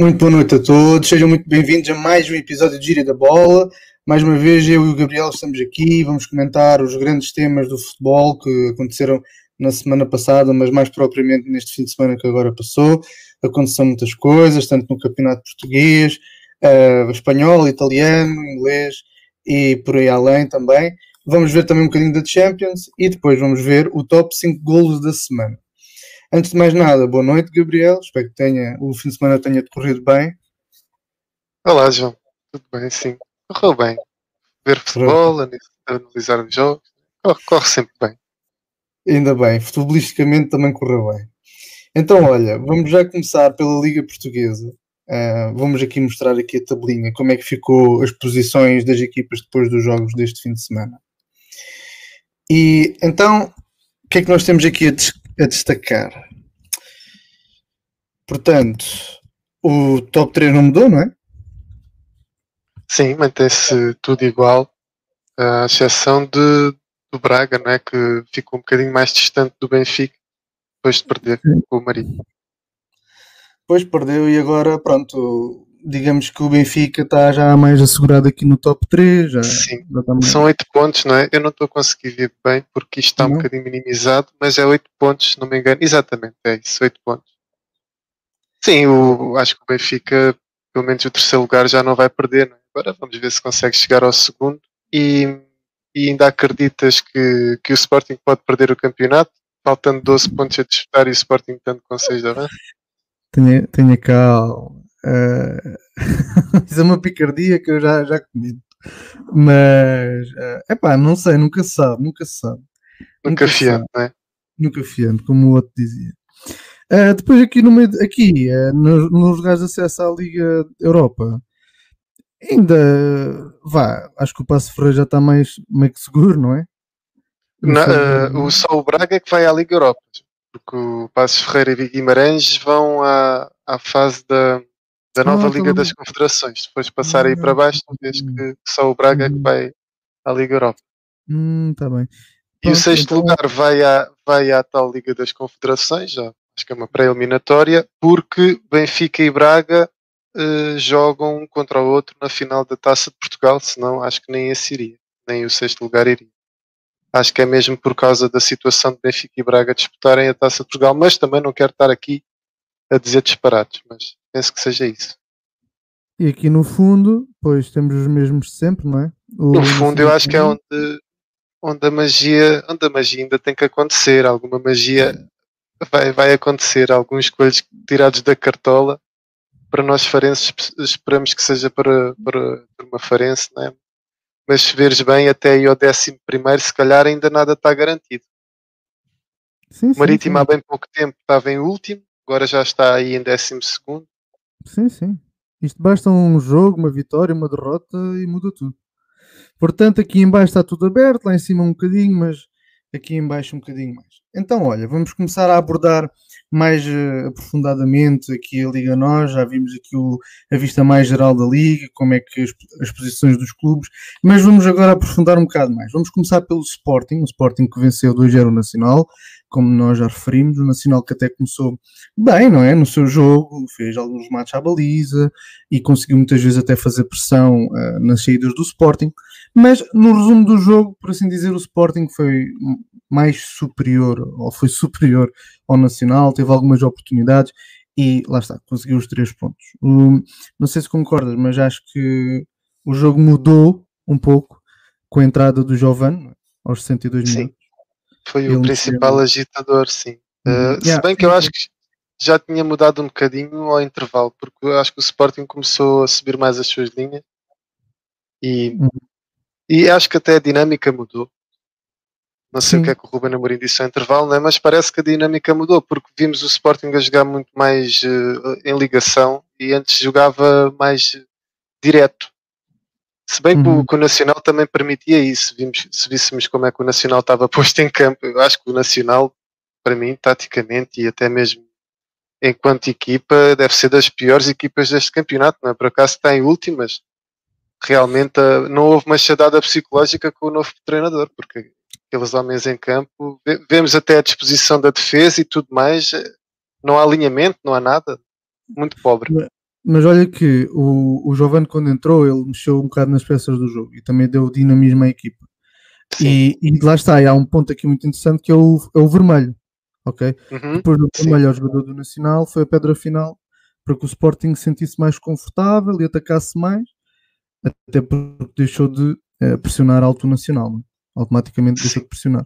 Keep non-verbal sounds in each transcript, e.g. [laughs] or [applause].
Muito boa noite a todos, sejam muito bem-vindos a mais um episódio de Gíria da Bola. Mais uma vez, eu e o Gabriel estamos aqui, vamos comentar os grandes temas do futebol que aconteceram na semana passada, mas mais propriamente neste fim de semana que agora passou. Aconteceram muitas coisas, tanto no campeonato português, uh, espanhol, italiano, inglês e por aí além também. Vamos ver também um bocadinho da Champions e depois vamos ver o top 5 golos da semana. Antes de mais nada, boa noite, Gabriel. Espero que tenha, o fim de semana tenha decorrido bem. Olá, João. Tudo bem? Sim. Correu bem. Ver futebol, analisar os jogos. Corre, sempre bem. Ainda bem. Futebolisticamente também correu bem. Então, olha, vamos já começar pela Liga Portuguesa. Uh, vamos aqui mostrar aqui a tabelinha, como é que ficou as posições das equipas depois dos jogos deste fim de semana. E então, o que é que nós temos aqui a, a destacar? Portanto, o top 3 não mudou, não é? Sim, mantém-se tudo igual, à exceção de, do Braga, não é? que ficou um bocadinho mais distante do Benfica depois de perder com o Marinho. Depois perdeu e agora, pronto, digamos que o Benfica está já mais assegurado aqui no top 3. Já, Sim, já são 8 pontos, não é? Eu não estou a conseguir ver bem porque isto está não. um bocadinho minimizado, mas é 8 pontos, se não me engano. Exatamente, é isso, 8 pontos. Sim, o, acho que o Benfica, pelo menos o terceiro lugar, já não vai perder. Não é? Agora vamos ver se consegue chegar ao segundo. E, e ainda acreditas que, que o Sporting pode perder o campeonato? Faltando 12 pontos a disputar e o Sporting tanto com 6 de avanço? Tenha, tenha calma. Uh, isso é uma picardia que eu já, já comento. Mas, é uh, pá, não sei, nunca se sabe, nunca se sabe. Nunca, nunca fiando, não é? Nunca fiando, como o outro dizia. Uh, depois aqui no meio, aqui, uh, nos, nos lugares de acesso à Liga Europa, ainda vá, acho que o Passo Ferreira já está mais meio que seguro, não é? Não, uh, o só o Braga é que vai à Liga Europa, porque o Passos Ferreira e Guimarães vão à, à fase da, da nova ah, Liga das Confederações. Depois de passar aí para baixo, vês que só o Braga é que hum. vai à Liga Europa. Hum, tá bem. E Pronto, o sexto então... lugar vai à, vai à tal Liga das Confederações, já acho que é uma pré-eliminatória, porque Benfica e Braga uh, jogam um contra o outro na final da Taça de Portugal, senão acho que nem esse iria, nem o sexto lugar iria. Acho que é mesmo por causa da situação de Benfica e Braga disputarem a Taça de Portugal, mas também não quero estar aqui a dizer disparates, mas penso que seja isso. E aqui no fundo, pois temos os mesmos sempre, não é? O no fundo, eu acho que é onde, onde a magia, onde a magia ainda tem que acontecer, alguma magia vai, vai acontecer alguns coelhos tirados da cartola. Para nós farenses, esperamos que seja para, para, para uma farense, né? mas se veres bem, até aí ao décimo primeiro, se calhar ainda nada está garantido. Sim, o Marítimo sim, sim. há bem pouco tempo estava em último, agora já está aí em décimo segundo. Sim, sim. Isto basta um jogo, uma vitória, uma derrota e muda tudo. Portanto, aqui embaixo está tudo aberto, lá em cima um bocadinho, mas aqui embaixo um bocadinho mais. Então, olha, vamos começar a abordar mais uh, aprofundadamente aqui a Liga Nós, já vimos aqui o, a vista mais geral da Liga, como é que as, as, posições dos clubes, mas vamos agora aprofundar um bocado mais. Vamos começar pelo Sporting, o Sporting que venceu 2-0 o Nacional, como nós já referimos, o Nacional que até começou bem, não é? No seu jogo, fez alguns matos à baliza e conseguiu muitas vezes até fazer pressão uh, nas saídas do Sporting, mas no resumo do jogo, por assim dizer, o Sporting foi mais superior, ou foi superior ao Nacional, teve algumas oportunidades e lá está, conseguiu os três pontos. Um, não sei se concordas, mas acho que o jogo mudou um pouco com a entrada do Giovanni aos 62 sim. minutos. Foi o principal agitador, sim. Uh, yeah, se bem que eu acho que já tinha mudado um bocadinho ao intervalo, porque eu acho que o Sporting começou a subir mais as suas linhas e, uhum. e acho que até a dinâmica mudou. Não sei Sim. o que é que o Ruben Amorim disse ao intervalo, né? mas parece que a dinâmica mudou, porque vimos o Sporting a jogar muito mais uh, em ligação e antes jogava mais direto. Se bem uhum. que, o, Nacional também permitia isso, vimos, se víssemos como é que o Nacional estava [laughs] posto em campo, eu acho que o Nacional, para mim, taticamente e até mesmo enquanto equipa, deve ser das piores equipas deste campeonato, não é? Por acaso está em últimas. Realmente uh, não houve uma chadada psicológica com o novo treinador, porque aqueles homens em campo. Vemos até a disposição da defesa e tudo mais. Não há alinhamento, não há nada. Muito pobre. Mas olha que o, o Giovanni, quando entrou, ele mexeu um bocado nas peças do jogo e também deu dinamismo à equipa. E, e, lá está, e há um ponto aqui muito interessante que é o, é o vermelho. Ok? Uhum, Depois do vermelho ao jogador do Nacional foi a pedra final para que o Sporting se sentisse mais confortável e atacasse mais, até porque deixou de uh, pressionar alto o Nacional. Não? Automaticamente deixou de pressionar.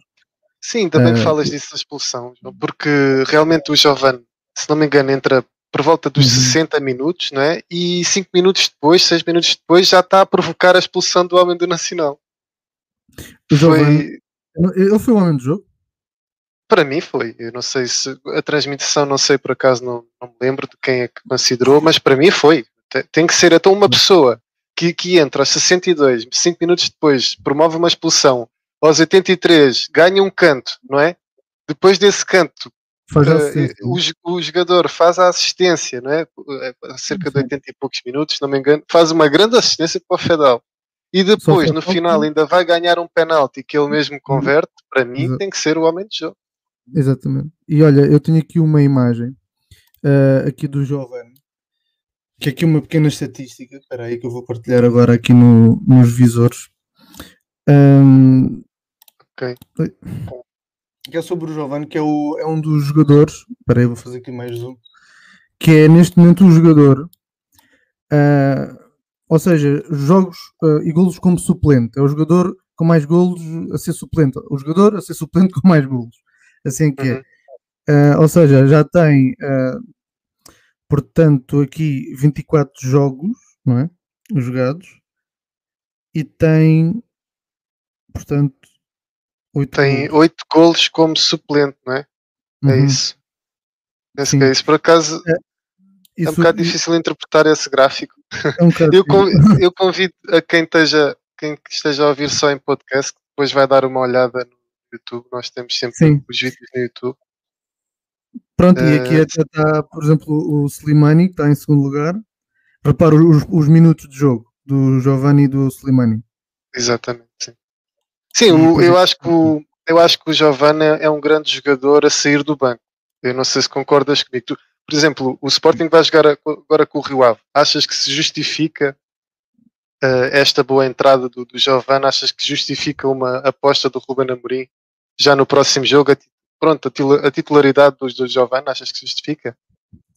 Sim, também uh, falas disso da expulsão, porque realmente o Giovanni, se não me engano, entra por volta dos uhum. 60 minutos, não é? E 5 minutos depois, 6 minutos depois, já está a provocar a expulsão do homem do Nacional. Foi... Ele foi o homem do jogo? Para mim foi. Eu não sei se a transmissão, não sei por acaso, não, não me lembro de quem é que considerou, mas para mim foi. Tem que ser então uma pessoa que, que entra aos 62, 5 minutos depois, promove uma expulsão, aos 83 ganha um canto, não é? Depois desse canto, uh, o, o, jogador faz a assistência, não é? Eh, cerca de 80 e poucos minutos, não me engano, faz uma grande assistência para o Fedal. E depois, no final, ainda vai ganhar um penalti que ele mesmo converte, para mim, Exato. tem que ser o homem de jogo. Exatamente. E olha, eu tenho aqui uma imagem uh, aqui do Giovanni, que é aqui uma pequena estatística, espera aí que eu vou partilhar agora aqui no, nos visores. Um, ok. Que é sobre o Giovanni, que é, o, é um dos jogadores, espera aí, vou fazer aqui mais um, que é neste momento o jogador, uh, ou seja, jogos uh, e golos como suplente. É o jogador com mais golos a ser suplente. O jogador a ser suplente com mais golos. Assim que é. Uh, ou seja, já tem, portanto, aqui 24 jogos, não é? Jogados. E tem, portanto, 8 Tem golos. 8 golos como suplente, não é? É uhum. isso. Penso que é isso. Por acaso, é, isso, é um bocado difícil interpretar esse gráfico. É um [laughs] eu, convido, eu convido a quem esteja, quem esteja a ouvir só em podcast, que depois vai dar uma olhada no YouTube. Nós temos sempre Sim. os vídeos no YouTube. Pronto, uh, e aqui eh, até está, por exemplo, o Slimani, que está em segundo lugar. Repara os, os minutos de jogo do Giovanni e do Slimani. Exatamente, sim. Sim, o, eu, acho que o, eu acho que o Giovanni é um grande jogador a sair do banco. Eu não sei se concordas comigo. Tu, por exemplo, o Sporting vai jogar agora com o Rio Ave. Achas que se justifica uh, esta boa entrada do, do Giovanni? Achas que justifica uma aposta do Ruben Amorim já no próximo jogo? A, pronto, a titularidade do, do Giovanni, achas que se justifica?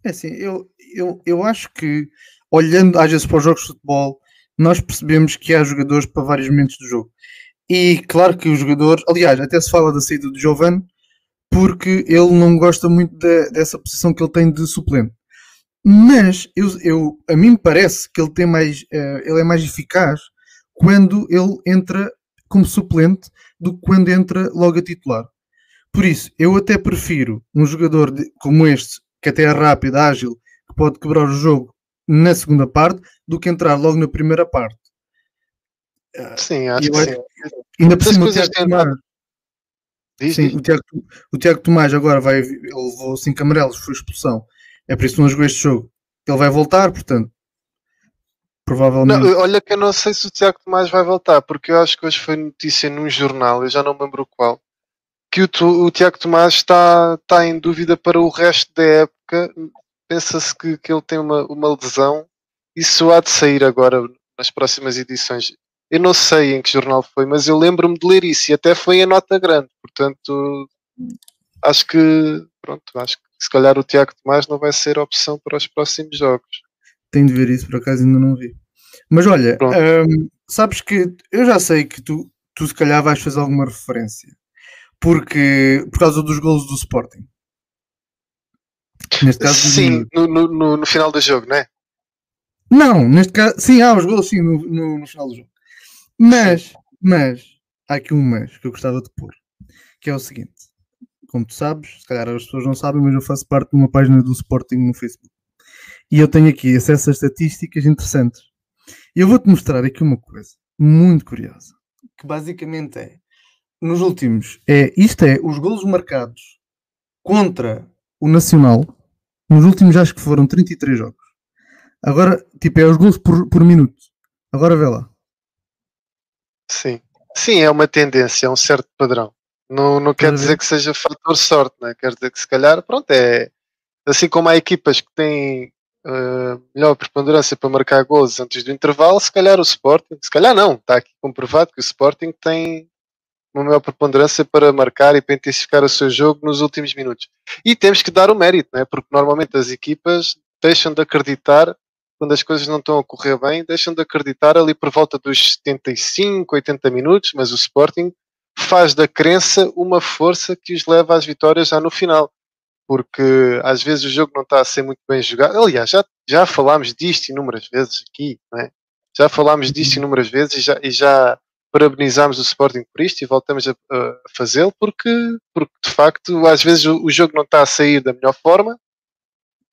É assim, eu, eu, eu acho que olhando às vezes para os jogos de futebol, nós percebemos que há jogadores para vários momentos do jogo. E claro que o jogador, aliás, até se fala da saída do Giovanni, porque ele não gosta muito de, dessa posição que ele tem de suplente. Mas eu, eu, a mim me parece que ele, tem mais, uh, ele é mais eficaz quando ele entra como suplente do que quando entra logo a titular. Por isso, eu até prefiro um jogador de, como este, que até é rápido, ágil, que pode quebrar o jogo na segunda parte, do que entrar logo na primeira parte. Sim, acho que sim. Ainda por cima, o Tiago Tomás, diz, sim, diz. O, Tiago, o Tiago Tomás agora vai, ele levou 5 amarelos, foi expulsão. É por isso que não jogou este jogo. Ele vai voltar, portanto, provavelmente. Não, olha que eu não sei se o Tiago Tomás vai voltar, porque eu acho que hoje foi notícia num jornal, eu já não me lembro qual, que o, o Tiago Tomás está, está em dúvida para o resto da época. Pensa-se que, que ele tem uma, uma lesão. Isso há de sair agora nas próximas edições. Eu não sei em que jornal foi, mas eu lembro-me de ler isso e até foi em nota grande. Portanto, acho que pronto, acho que se calhar o Tiago Tomás não vai ser opção para os próximos jogos. Tenho de ver isso, por acaso ainda não vi. Mas olha, hum, sabes que eu já sei que tu, tu se calhar vais fazer alguma referência. Porque por causa dos golos do Sporting. Neste caso, sim, no, no, no, final do jogo, não é? Não, neste caso, sim, há os golos sim no, no, no final do jogo. Mas, mas, há aqui um mas que eu gostava de pôr, que é o seguinte. Como tu sabes, se calhar as pessoas não sabem, mas eu faço parte de uma página do Sporting no Facebook. E eu tenho aqui acesso a estatísticas interessantes. E eu vou-te mostrar aqui uma coisa muito curiosa. Que basicamente é, nos últimos, é, isto é, os golos marcados contra o Nacional, nos últimos acho que foram 33 jogos. Agora, tipo, é os golos por, por minuto. Agora vê lá. Sim. Sim, é uma tendência, é um certo padrão. Não, não quer dizer que seja fator sorte, né? quer dizer que se calhar, pronto, é assim como há equipas que têm uh, melhor preponderância para marcar gols antes do intervalo, se calhar o Sporting, se calhar não, está aqui comprovado que o Sporting tem uma maior preponderância para marcar e para intensificar o seu jogo nos últimos minutos. E temos que dar o mérito, né? porque normalmente as equipas deixam de acreditar quando as coisas não estão a correr bem, deixam de acreditar ali por volta dos 75, 80 minutos, mas o Sporting faz da crença uma força que os leva às vitórias já no final. Porque às vezes o jogo não está a ser muito bem jogado. Aliás, já, já falámos disto inúmeras vezes aqui, é? já falámos disto uhum. inúmeras vezes e já, e já parabenizamos o Sporting por isto e voltamos a, a fazê-lo porque, porque de facto às vezes o, o, jogo não está a sair da melhor forma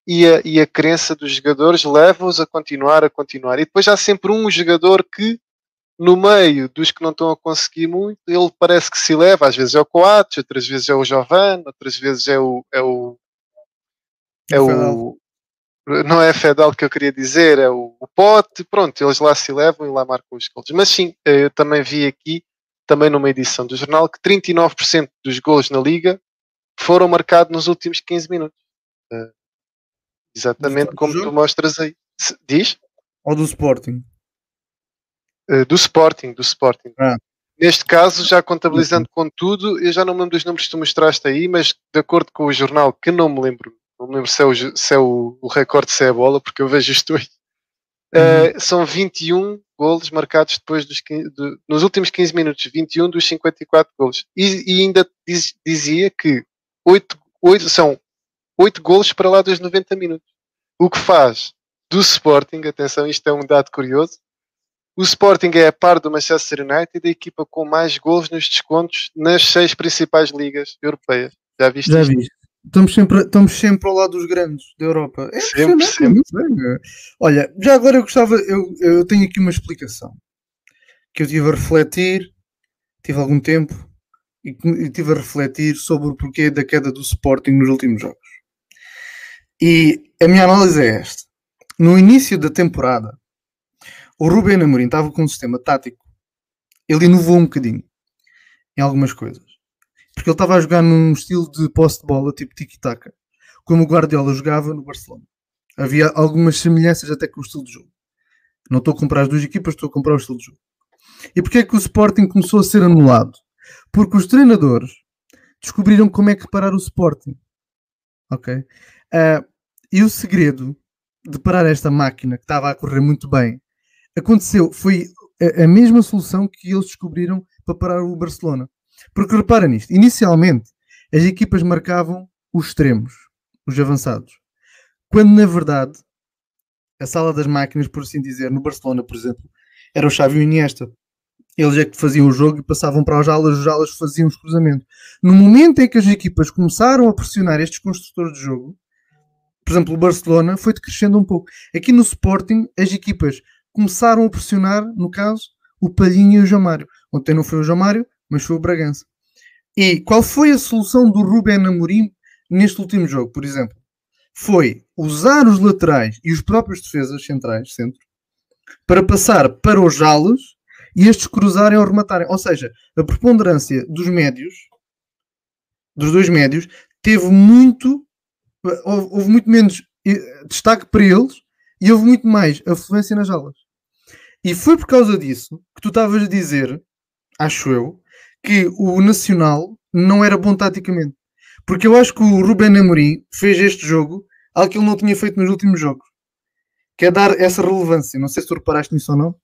e a, e a crença dos jogadores leva-os a continuar, a continuar. E depois há sempre um jogador que no meio dos que não estão a conseguir muito, ele parece que se leva, às vezes é o Coates, outras vezes é o Jovan, outras vezes é o é o é o não é Fedal que eu queria dizer, é o, o Pote, pronto, eles lá se levam e lá marcam os gols. Mas sim, eu também vi aqui, também numa edição do jornal, que 39% dos gols na Liga foram marcados nos últimos 15 minutos. Exatamente como tu mostras aí. Diz? Ou do Sporting? Uh, do Sporting, do Sporting. Ah. Neste caso, já contabilizando com tudo, eu já não me lembro dos números que tu mostraste aí, mas de acordo com o jornal, que não me lembro não me lembro se é o, se é o, o recorde, se é a bola, porque eu vejo isto aí. Uhum. Uh, são 21 golos marcados depois dos 15, de, nos últimos 15 minutos, 21 dos 54 golos. E, e ainda diz, dizia que 8, 8, são 8 golos para lá dos 90 minutos. O que faz do Sporting, atenção, isto é um dado curioso, o Sporting é a par do Manchester United a equipa com mais gols nos descontos nas seis principais ligas europeias. Já viste Já isto? Estamos sempre, estamos sempre ao lado dos grandes da Europa. É sempre, sempre. Olha, já agora eu gostava, eu, eu tenho aqui uma explicação que eu tive a refletir, tive algum tempo e, e tive a refletir sobre o porquê da queda do Sporting nos últimos jogos. E a minha análise é esta. No início da temporada, o Ruben Amorim estava com um sistema tático. Ele inovou um bocadinho em algumas coisas porque ele estava a jogar num estilo de posse de bola, tipo tiki-taka, como o Guardiola jogava no Barcelona. Havia algumas semelhanças até com o estilo de jogo. Não estou a comprar as duas equipas, estou a comprar o estilo de jogo. E porquê é que o Sporting começou a ser anulado? Porque os treinadores descobriram como é que parar o Sporting. Ok? Uh, e o segredo de parar esta máquina que estava a correr muito bem aconteceu, foi a, a mesma solução que eles descobriram para parar o Barcelona. Porque repara nisto, inicialmente as equipas marcavam os extremos, os avançados, quando na verdade a sala das máquinas, por assim dizer, no Barcelona, por exemplo, era o Xavi e o Iniesta. Eles é que faziam o jogo e passavam para as alas, os alas faziam os cruzamentos. No momento em que as equipas começaram a pressionar estes construtores de jogo, por exemplo, o Barcelona foi decrescendo um pouco. Aqui no Sporting, as equipas começaram a pressionar, no caso, o Palhinha e o João Mário. Ontem não foi o João Mário, mas foi o Bragança. E qual foi a solução do Ruben Amorim neste último jogo, por exemplo? Foi usar os laterais e os próprios defesas centrais, centro, para passar para os jalos e estes cruzarem ou rematarem. Ou seja, a preponderância dos médios, dos dois médios, teve muito, houve muito menos eh, destaque para eles e houve muito mais afluência nas jalas. E foi por causa disso que tu estavas a dizer, acho eu, que o Nacional não era bom taticamente. Porque eu acho que o Ruben Amorim fez este jogo algo que ele não tinha feito nos últimos jogos. Que é dar essa relevância. Não sei se tu reparaste nisso ou não.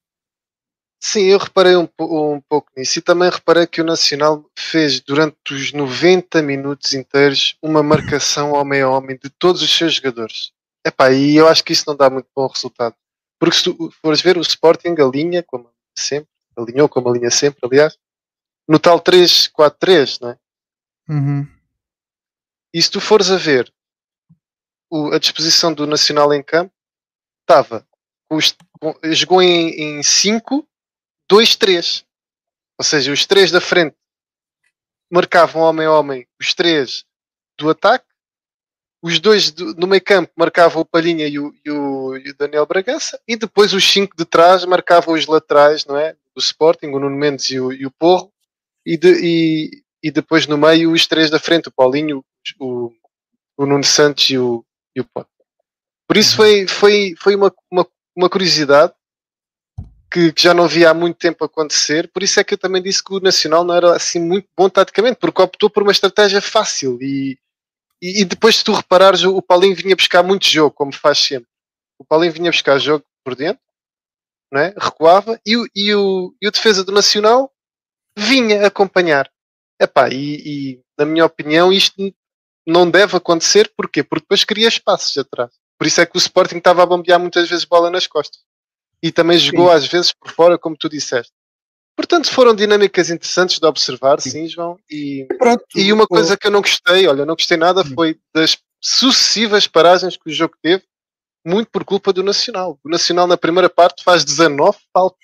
Sim, eu reparei um, um, pouco nisso e também reparei que o Nacional fez durante os 90 minutos inteiros uma marcação homem a homem de todos os seus jogadores. Epá, e eu acho que isso não dá muito bom resultado. Porque se tu fores ver o Sporting alinha como sempre, alinhou como alinha sempre, aliás, no tal 3-4-3, não é? Uhum. E se tu fores a ver o, a disposição do Nacional em campo, estava jogou em 5, 2-3. Ou seja, os três da frente marcavam homem a homem, os três do ataque, os dois do, no meio campo marcavam o Palhinha e o, e, o, e o, Daniel Bragança, e depois os cinco de trás marcavam os laterais, não é? Do Sporting, o Nuno Mendes e o, e o Porro, e, de, e, e depois no meio os três da frente, o Paulinho, o, o Nuno Santos e o, e o Pote. Por isso foi, foi, foi uma, uma, uma curiosidade que, que, já não via há muito tempo acontecer. Por isso é que eu também disse que o Nacional não era assim muito bom taticamente, porque optou por uma estratégia fácil. E, e, e depois, se tu reparares, o, o Paulinho vinha buscar muito jogo, como faz sempre. O Paulinho vinha buscar jogo por dentro, não é? recuava, e, e, o, e o defesa do Nacional vinha acompanhar. Epá, e, e na minha opinião, isto não deve acontecer. Porquê? Porque depois cria espaços atrás. Por isso é que o Sporting estava a bombear muitas vezes bola nas costas. E também jogou sim. às vezes por fora, como tu disseste. Portanto, foram dinâmicas interessantes de observar, sim, sim João. E, Pronto, e uma coisa que eu não gostei, olha, não gostei nada, hum. foi das sucessivas paragens que o jogo teve, muito por culpa do Nacional. O Nacional, na primeira parte, faz 19 faltas.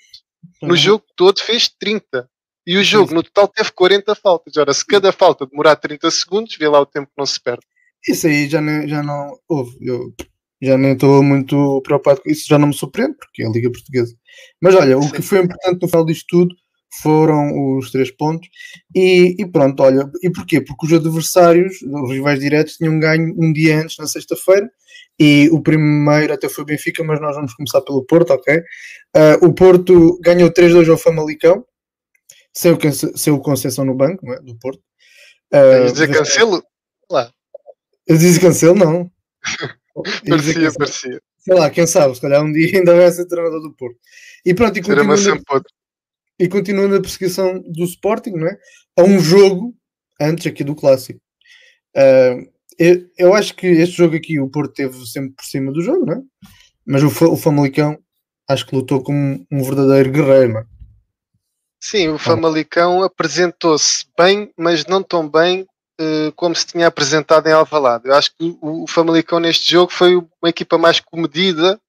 No jogo todo, fez 30. E o jogo, no total, teve 40 faltas. Ora, se cada falta demorar 30 segundos, vê lá o tempo que não se perde. Isso aí já, nem, já não houve. Eu já nem estou muito preocupado com isso, já não me surpreende, porque é a Liga Portuguesa. Mas olha, o que foi importante no final disto tudo foram os três pontos. E, e, pronto, olha, e porquê? Porque os adversários, os rivais diretos, tinham ganho um dia antes, na sexta-feira, e o primeiro até foi o Benfica, mas nós vamos começar pelo Porto, ok? Uh, o Porto ganhou 3-2 ao Famalicão, sem o, sem o Conceição no banco, é? Do Porto. Uh, dizer cancelo? Lá. Eu disse cancelo, não. [laughs] parecia, parecia. Sei lá, quem sabe, se calhar um dia ainda vai ser treinador do Porto. E pronto, e continuando, e continuando a perseguição do Sporting, não é? A um jogo antes aqui do Clássico. Uh, eu, eu, acho que este jogo aqui o Porto teve sempre por cima do jogo, não é? Mas o, o Famalicão acho que lutou como um verdadeiro guerreiro, é? Sim, o Famalicão apresentou-se bem, mas não tão bem como se tinha apresentado em Alvalade. Eu acho que o, Famalicão neste jogo foi uma equipa mais comedida.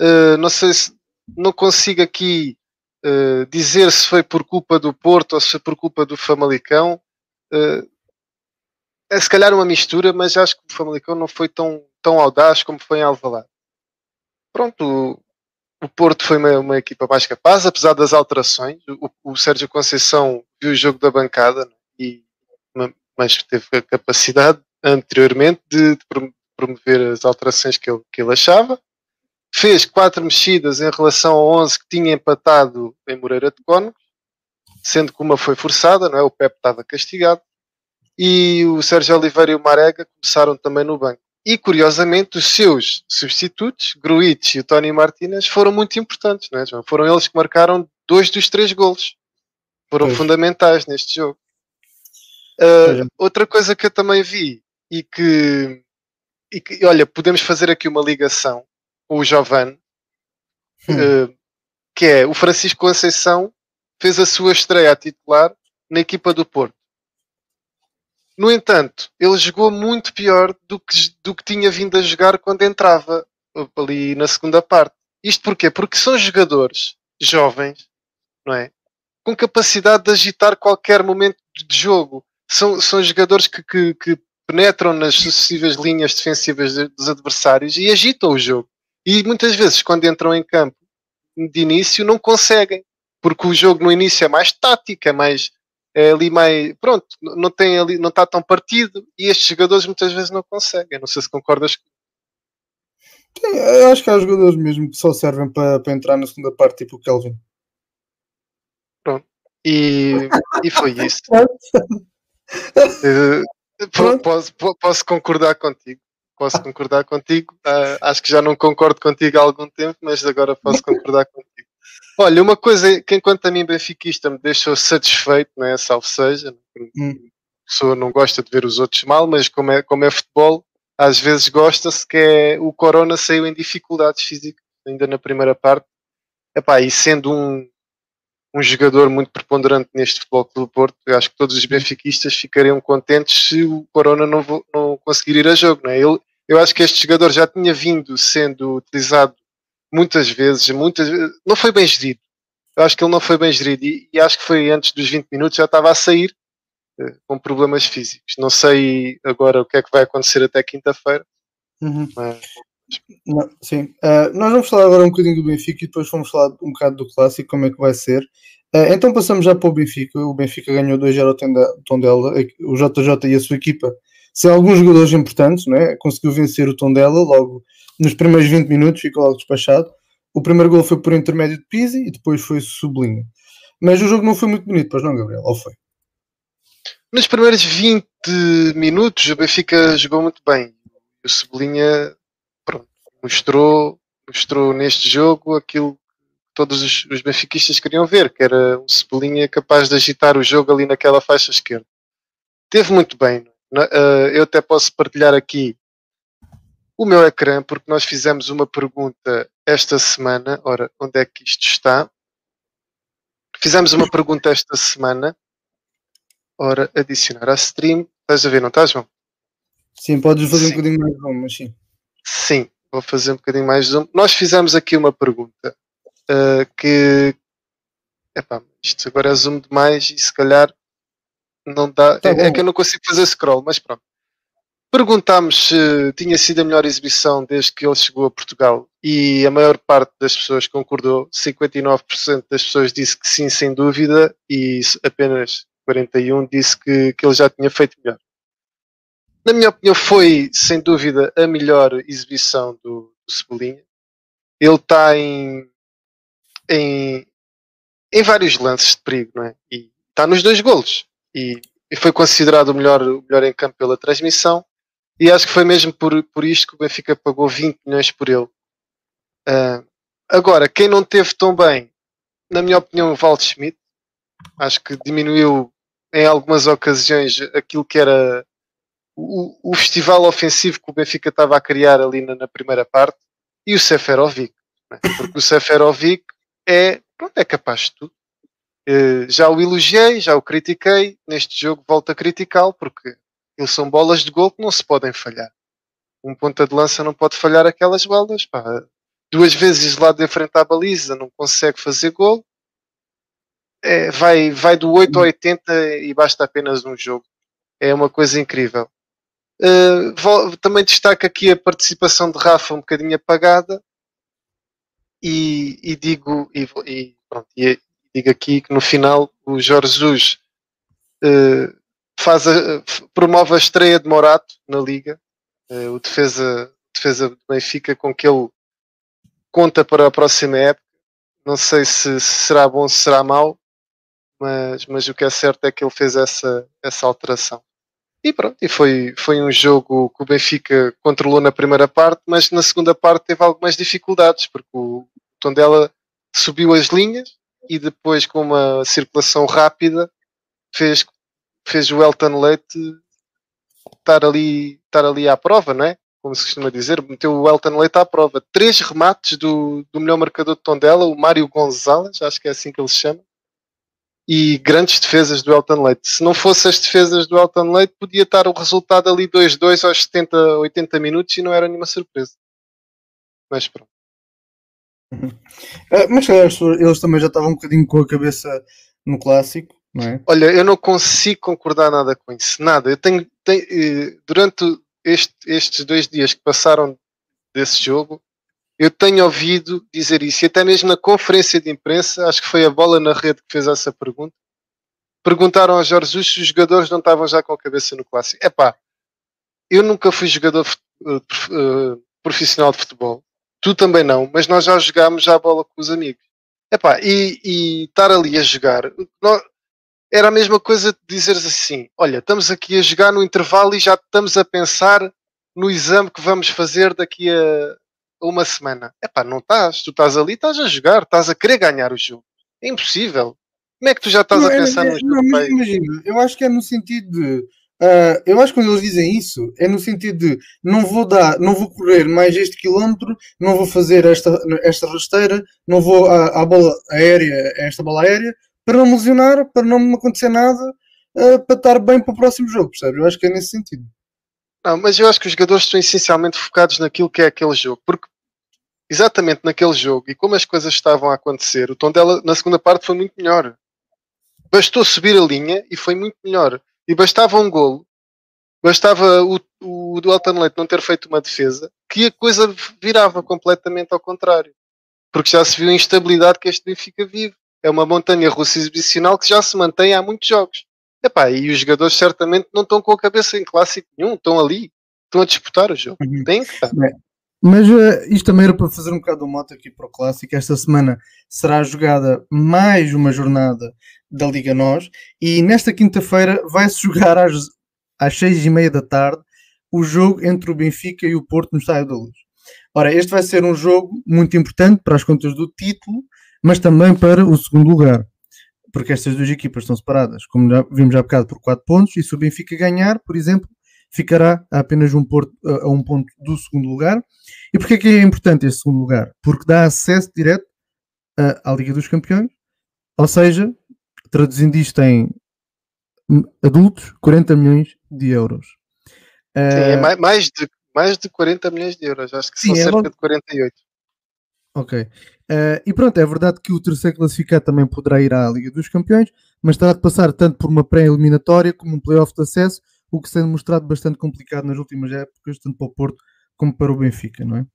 Uh, não sei se não consigo aqui uh, dizer se foi por culpa do Porto ou se foi por culpa do Famalicão. é se calhar uma mistura, mas acho que o Famalicão não foi tão, tão audaz como foi em Alvalade. Pronto, o Porto foi uma, uma, equipa mais capaz, apesar das alterações. O, o Sérgio Conceição viu o jogo da bancada mas teve a capacidade anteriormente de, de, promover as alterações que ele, que ele achava. Fez quatro mexidas em relação ao 11 que tinha empatado em Moreira de Cónegos, sendo que uma foi forçada, não é? o Pep estava castigado. E o Sérgio Oliveira e o Marega começaram também no banco. E curiosamente, os seus substitutos, Gruitch e o Tony Martinez, foram muito importantes, não é, João? Foram eles que marcaram dois dos três golos. Foram pois. fundamentais neste jogo. Uh, outra coisa que eu também vi e que, e que, olha, podemos fazer aqui uma ligação com o Giovanni, hum. uh, que é o Francisco Conceição fez a sua estreia a titular na equipa do Porto. No entanto, ele jogou muito pior do que, do que tinha vindo a jogar quando entrava ali na segunda parte. Isto porquê? Porque são jogadores jovens, não é? Com capacidade de agitar qualquer momento de jogo. São, são jogadores que, que, que penetram nas sucessivas linhas defensivas dos adversários e agitam o jogo. E muitas vezes, quando entram em campo de início, não conseguem, porque o jogo no início é mais tático, é mais é ali mais. Pronto, não, tem ali, não está tão partido e estes jogadores muitas vezes não conseguem. Não sei se concordas eu acho que há jogadores mesmo que só servem para, para entrar na segunda parte, tipo o Kelvin. Pronto. E, e foi isso. [laughs] uh, posso, posso concordar contigo. Posso concordar contigo. Uh, acho que já não concordo contigo há algum tempo, mas agora posso concordar contigo. Olha, uma coisa que enquanto a mim benfiquista me deixou satisfeito, não é? Salvo seja, hum. a pessoa não gosta de ver os outros mal, mas como é, como é futebol, às vezes gosta-se que é, o Corona saiu em dificuldades físicas, ainda na primeira parte. Epá, e sendo um, um jogador muito preponderante neste Futebol Clube do Porto, eu acho que todos os benfiquistas ficariam contentes se o Corona não, não conseguir ir a jogo. Não é? Ele, eu acho que este jogador já tinha vindo sendo utilizado muitas vezes, muitas vezes, não foi bem gerido. Eu acho que ele não foi bem gerido e, e acho que foi antes dos 20 minutos já estava a sair uh, com problemas físicos. Não sei agora o que é que vai acontecer até quinta-feira. Uhum. Mas... Não, sim, uh, nós vamos falar agora um bocadinho do Benfica e depois vamos falar um bocado do clássico, como é que vai ser. Uh, então passamos já para o Benfica. O Benfica ganhou 2-0 ao Tondela. O JJ e a sua equipa sem alguns jogadores importantes, não é? conseguiu vencer o Tondela logo nos primeiros 20 minutos ficou logo despachado. O primeiro gol foi por intermédio de Pizzi e depois foi Sublinho. Mas o jogo não foi muito bonito, pois não, Gabriel? Ou foi? Nos primeiros 20 minutos o Benfica jogou muito bem. O Sublinha mostrou, mostrou neste jogo aquilo que todos os, os benfiquistas queriam ver, que era um Cebolinha capaz de agitar o jogo ali naquela faixa esquerda. Teve muito bem. Uh, eu até posso partilhar aqui o meu ecrã, porque nós fizemos uma pergunta esta semana. Ora, onde é que isto está? Fizemos uma pergunta esta semana. Ora, adicionar a stream. Estás a ver, não estás, João? Sim, podes fazer sim. um bocadinho mais zoom, mas sim. Sim, vou fazer um bocadinho mais zoom. Nós fizemos aqui uma pergunta uh, que. Epá, isto agora é zoom demais e se calhar não dá. Tá é, é, que eu não consigo fazer scroll, mas pronto. Perguntámos se tinha sido a melhor exibição desde que ele chegou a Portugal e a maior parte das pessoas concordou. 59% das pessoas disse que sim, sem dúvida, e apenas 41% disse que, que ele já tinha feito melhor. Na minha opinião, foi sem dúvida a melhor exibição do, do Cebolinha. Ele está em, em, em vários lances de perigo, não é? E está nos dois golos. E, e foi considerado o melhor, o melhor em campo pela transmissão e acho que foi mesmo por, por isto que o Benfica pagou 20 milhões por ele. Uh, agora, quem não teve tão bem, na minha opinião, o Valde Schmidt. Acho que diminuiu em algumas ocasiões aquilo que era o, o festival ofensivo que o Benfica estava a criar ali na, na primeira parte. E o Seferovic. Né? Porque o Seferovic é, pronto, é capaz de tudo. Uh, já o elogiei, já o critiquei. Neste jogo volto a criticá-lo porque eles são bolas de gol que não se podem falhar. Um ponta de lança não pode falhar aquelas bolas. Pá. Duas vezes lá de frente à baliza não consegue fazer gol. É, vai, vai do 8 ao 80 e basta apenas um jogo. É uma coisa incrível. Uh, também destaco aqui a participação de Rafa um bocadinho apagada e, e digo e, e, pronto, e, digo aqui que no final o Jorge Jesus uh, faz a, promove a estreia de Morato na Liga, uh, o defesa, defesa do Benfica, com que ele conta para a próxima época. Não sei se, se será bom, se será mau, mas, mas o que é certo é que ele fez essa, essa alteração. E pronto, e foi, foi um jogo que o Benfica controlou na primeira parte, mas na segunda parte teve algumas dificuldades, porque o Tondela subiu as linhas e depois com uma circulação rápida fez fez o Elton Leite estar ali, estar ali à prova, não é? Como se costuma dizer, meteu o Elton Leite à prova. Três remates do, do melhor marcador de Tondela, o Mário Gonzalez, acho que é assim que ele se chama, e grandes defesas do Elton Leite. Se não fosse as defesas do Elton Leite, podia estar o resultado ali 2-2 aos 70, 80 minutos e não era nenhuma surpresa. Mas pronto. Uhum. [laughs] Uh, mas eles também já estavam um bocadinho com a cabeça no clássico é? Olha, eu não consigo concordar nada com isso, nada. Eu tenho, tenho eh, durante este, estes dois dias que passaram desse jogo, eu tenho ouvido dizer isso, e até mesmo na conferência de imprensa, acho que foi a bola na rede que fez essa pergunta. Perguntaram a Jorge Jesus se os jogadores não estavam já com a cabeça no clássico. É pá, eu nunca fui jogador eh, profissional de futebol, tu também não, mas nós já jogámos já a bola com os amigos. Epá, e, e estar ali a jogar, era a mesma coisa de dizeres assim: olha, estamos aqui a jogar no intervalo e já estamos a pensar no exame que vamos fazer daqui a uma semana. Epá, não estás, tu estás ali, estás a jogar, estás a querer ganhar o jogo. É impossível. Como é que tu já estás não, a é, pensar é, no jogo? Não, imagina, eu acho que é no sentido de. Uh, eu acho que quando eles dizem isso, é no sentido de não vou dar, não vou correr mais este quilómetro, não vou fazer esta, esta rasteira, não vou à, à bola aérea, esta bola aérea, para não me lesionar, para não me acontecer nada, uh, para estar bem para o próximo jogo, percebes? Eu acho que é nesse sentido. Mas eu acho que os jogadores estão essencialmente focados naquilo que é aquele jogo, porque exatamente naquele jogo e como as coisas estavam a acontecer, o tom dela na segunda parte foi muito melhor. Bastou subir a linha e foi muito melhor. E bastava um golo, bastava o, o do Elton Leite não ter feito uma defesa, que a coisa virava completamente ao contrário. Porque já se viu a instabilidade que este Benfica vive é uma montanha russa exibicional que já se mantém há muitos jogos. Epá, e os jogadores certamente não estão com a cabeça em clássico nenhum, estão ali, estão a disputar o jogo. Uhum. Tem que estar. Mas uh, isto também era para fazer um bocado de moto aqui para o Clássico. Esta semana será jogada mais uma jornada da Liga Nós e nesta quinta-feira vai-se jogar às, às seis e meia da tarde o jogo entre o Benfica e o Porto no Estádio da Luz. Ora, este vai ser um jogo muito importante para as contas do título, mas também para o segundo lugar, porque estas duas equipas estão separadas, como já vimos há bocado, por 4 pontos, e se o Benfica ganhar, por exemplo, ficará a apenas um, porto, a um ponto do segundo lugar. E porquê que é importante este segundo lugar? Porque dá acesso direto à Liga dos Campeões, ou seja, traduzindo isto em adultos, 40 milhões de euros. Sim, é uh, mais, de, mais de 40 milhões de euros, acho que sim, são é cerca de 48. Ok. Uh, e pronto, é verdade que o terceiro classificado também poderá ir à Liga dos Campeões, mas terá de passar tanto por uma pré-eliminatória como um playoff de acesso, o que sendo mostrado bastante complicado nas últimas épocas, tanto para o Porto como para o Benfica, não é?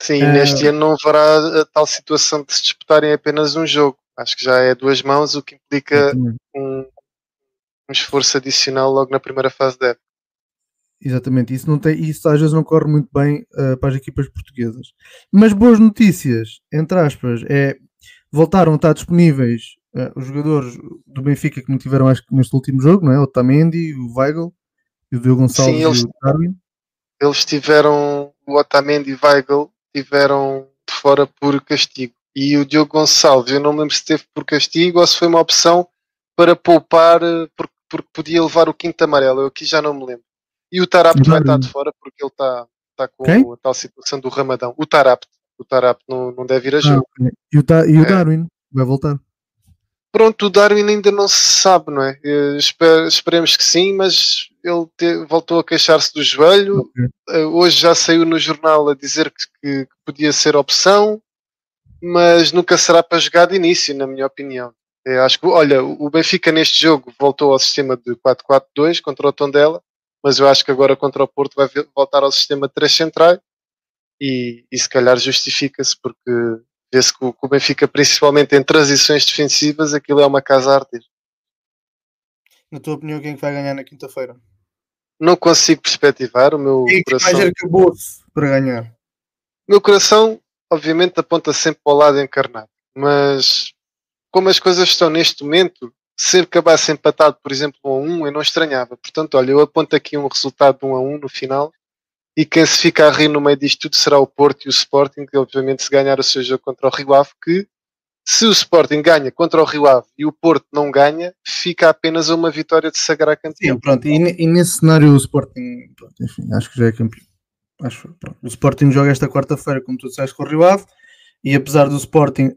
Sim, uh, neste ano não haverá a tal situação de se disputarem apenas um jogo. Acho que já é duas mãos, o que implica um, um esforço adicional logo na primeira fase da época. Exatamente, isso, não tem, isso às vezes não corre muito bem uh, para as equipas portuguesas. Mas boas notícias, entre aspas, é voltaram a estar disponíveis uh, os jogadores do Benfica que não tiveram acho que neste último jogo, não é? O Tamendi, o Weigl e o Diogo Gonçalves Sim, eles, e o Darwin. Eles tiveram, o Otamendi e o Weigl tiveram de fora por castigo. E o Diogo Gonçalves, eu não me lembro se teve por castigo ou se foi uma opção para poupar eh, porque, porque podia levar o quinto amarelo. Eu aqui já não me lembro. E o Tarapto vai estar de fora porque ele está tá com Quem? a tal situação do Ramadão. O Tarapto. O Tarapto não, não deve ir a ah, jogo. Ah, e, o Ta e o é. Darwin vai voltar. Pronto, o Darwin ainda não se sabe, não é? Esper esperemos que sim, mas ele te, voltou a queixar-se do joelho. Okay. Uh, hoje já saiu no jornal a dizer que, que, que, podia ser opção, mas nunca será para jogar de início, na minha opinião. Eu acho que, olha, o Benfica neste jogo voltou ao sistema de 4-4-2 contra o Tondela mas eu acho que agora contra o Porto vai voltar ao sistema de três centrais e, e se calhar justifica-se porque vê-se que, que o Benfica, principalmente em transições defensivas, aquilo é uma casa arte. Na tua opinião, quem é vai ganhar na quinta-feira? Não consigo perspectivar o meu quem coração. Quem vai acabou-se para ganhar? O meu coração, obviamente, aponta sempre para o lado encarnado, mas como as coisas estão neste momento, se acabasse empatado, por exemplo, 1 a 1, eu não estranhava. Portanto, olha, eu aponto aqui um resultado de 1 a 1 no final e quem se fica a rir no meio disto tudo será o Porto e o Sporting, que obviamente se ganhar o seu jogo contra o Rio Ave, que se o Sporting ganha contra o Rio Ave e o Porto não ganha, fica apenas uma vitória de sagrar campeão. Sim, pronto, e, e, nesse cenário o Sporting, pronto, enfim, acho que já é campeão. Acho, pronto. O Sporting joga esta quarta-feira, como tu disseste, com o Rio Ave, e apesar do Sporting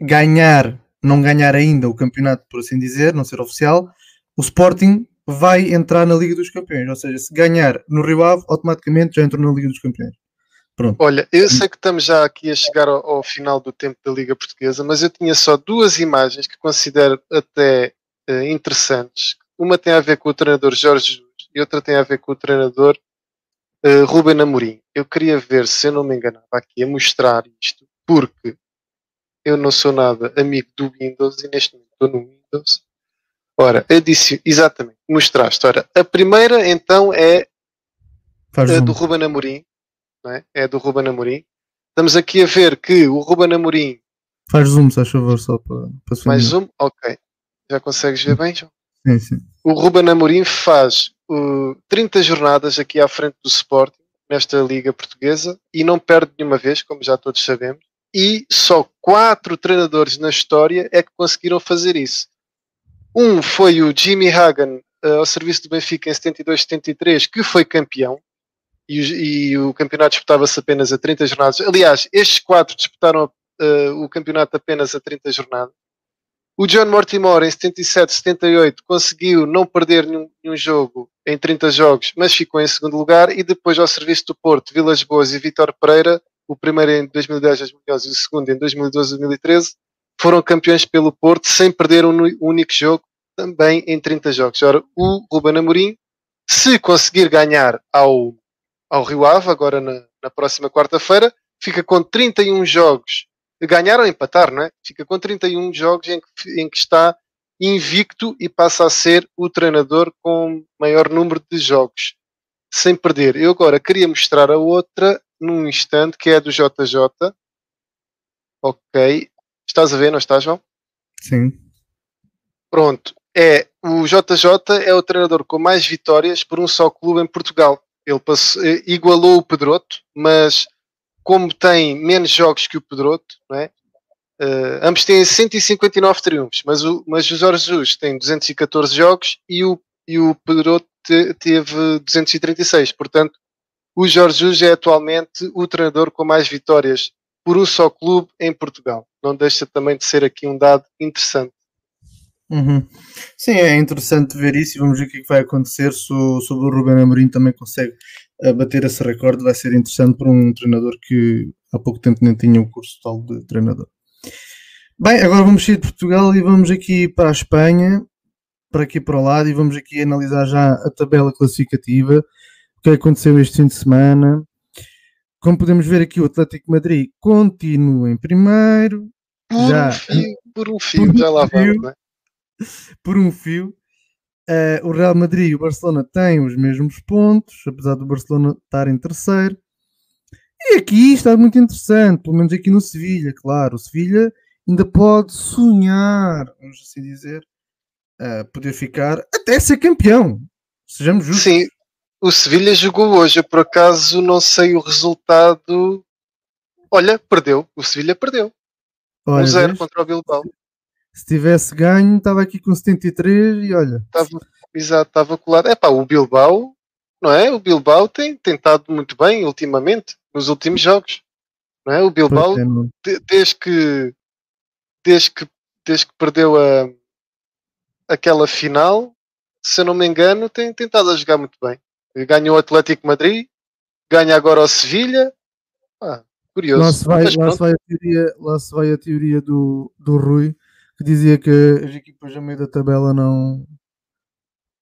ganhar não ganhar ainda o campeonato, por assim dizer, não ser oficial, o Sporting vai entrar na Liga dos Campeões. Ou seja, se ganhar no Rio Ave, automaticamente já entrou na Liga dos Campeões. Pronto. Olha, eu sei que estamos já aqui a chegar ao, ao, final do tempo da Liga Portuguesa, mas eu tinha só duas imagens que considero até uh, interessantes. Uma tem a ver com o treinador Jorge Jesus e outra tem a ver com o treinador uh, Ruben Amorim. Eu queria ver se eu não me enganava aqui a mostrar isto, porque eu não sou nada amigo do Windows e neste momento estou no Windows. Ora, disse exatamente, mostraste. Ora, a primeira então é Faz a do Ruben Amorim. Não é? é do Ruben Amorim. Estamos aqui a ver que o Ruben Amorim. Faz zoom, se favor, só para, para Mais zoom? Ok. Já consegues ver bem, João? Sim, sim. O Ruben Amorim faz uh, 30 jornadas aqui à frente do Sporting, nesta Liga Portuguesa, e não perde nenhuma vez, como já todos sabemos e só quatro treinadores na história é que conseguiram fazer isso. Um foi o Jimmy Hagan uh, ao serviço do Benfica em 72-73, que foi campeão, e, e o campeonato disputava-se apenas a 30 jornadas. Aliás, estes quatro disputaram uh, o campeonato apenas a 30 jornadas. O John Mortimer em 77-78 conseguiu não perder nenhum, nenhum, jogo em 30 jogos, mas ficou em segundo lugar. E depois, ao serviço do Porto, Vilas Boas e Vitor Pereira, o primeiro em 2010, 2011 e o segundo em 2012, 2013, foram campeões pelo Porto sem perder um único jogo, também em 30 jogos. Ora, o Ruben Amorim, se conseguir ganhar ao, ao Rio Ave, agora na, na próxima quarta-feira, fica com 31 jogos. Ganhar ou empatar, não é? Fica com 31 jogos em que, em que está invicto e passa a ser o treinador com maior número de jogos sem perder. Eu agora queria mostrar a outra num instante, que é do JJ. Ok. Estás a ver, não estás, João? Sim. Pronto. É, o JJ é o treinador com mais vitórias por um só clube em Portugal. Ele passou, eh, igualou o Pedroto, mas como tem menos jogos que o Pedroto, não é? Uh, ambos têm 159 triunfos, mas o, mas o Jorge Jesus tem 214 jogos e o, e o Pedroto te, teve 236. Portanto, o Jorge Jesus é atualmente o treinador com mais vitórias por um só clube em Portugal. Não deixa também de ser aqui um dado interessante. Uhum. Sim, é interessante ver isso e vamos ver o que, é que vai acontecer se o, se o Ruben Amorim também consegue uh, bater esse recorde. Vai ser interessante para um treinador que há pouco tempo nem tinha um curso tal de treinador. Bem, agora vamos sair de Portugal e vamos aqui para a Espanha, para aqui para o lado, e vamos aqui analisar já a tabela classificativa, o que aconteceu este fim de semana. Como podemos ver aqui, o Atlético Madrid continua em primeiro. Por já, um fio, por um fio, por já lá vamos, né? [laughs] Por um fio. Uh, o Real Madrid e o Barcelona têm os mesmos pontos, apesar do Barcelona estar em terceiro. E aqui está muito interessante, pelo menos aqui no Sevilha, claro. O Sevilha ainda pode sonhar, vamos assim dizer, a poder ficar até ser campeão. Sejamos justos. Sim, o Sevilha jogou hoje, eu por acaso não sei o resultado. Olha, perdeu. O Sevilha perdeu. 1-0 um contra o Bilbao. Se tivesse ganho, estava aqui com 73 e olha. Estava, exato, estava colado. É pá, o Bilbao, não é? O Bilbao tem tentado muito bem ultimamente, nos últimos jogos. Não é? O Bilbao, desde que desde que, desde que perdeu a, aquela final, se eu não me engano, tem tentado a jogar muito bem. Ganhou o Atlético Madrid, ganha agora o Sevilha. Ah, curioso. Lá se vai, lá se vai, a, teoria, lá se vai a teoria do, do Rui, que dizia que as equipas a meio da tabela não,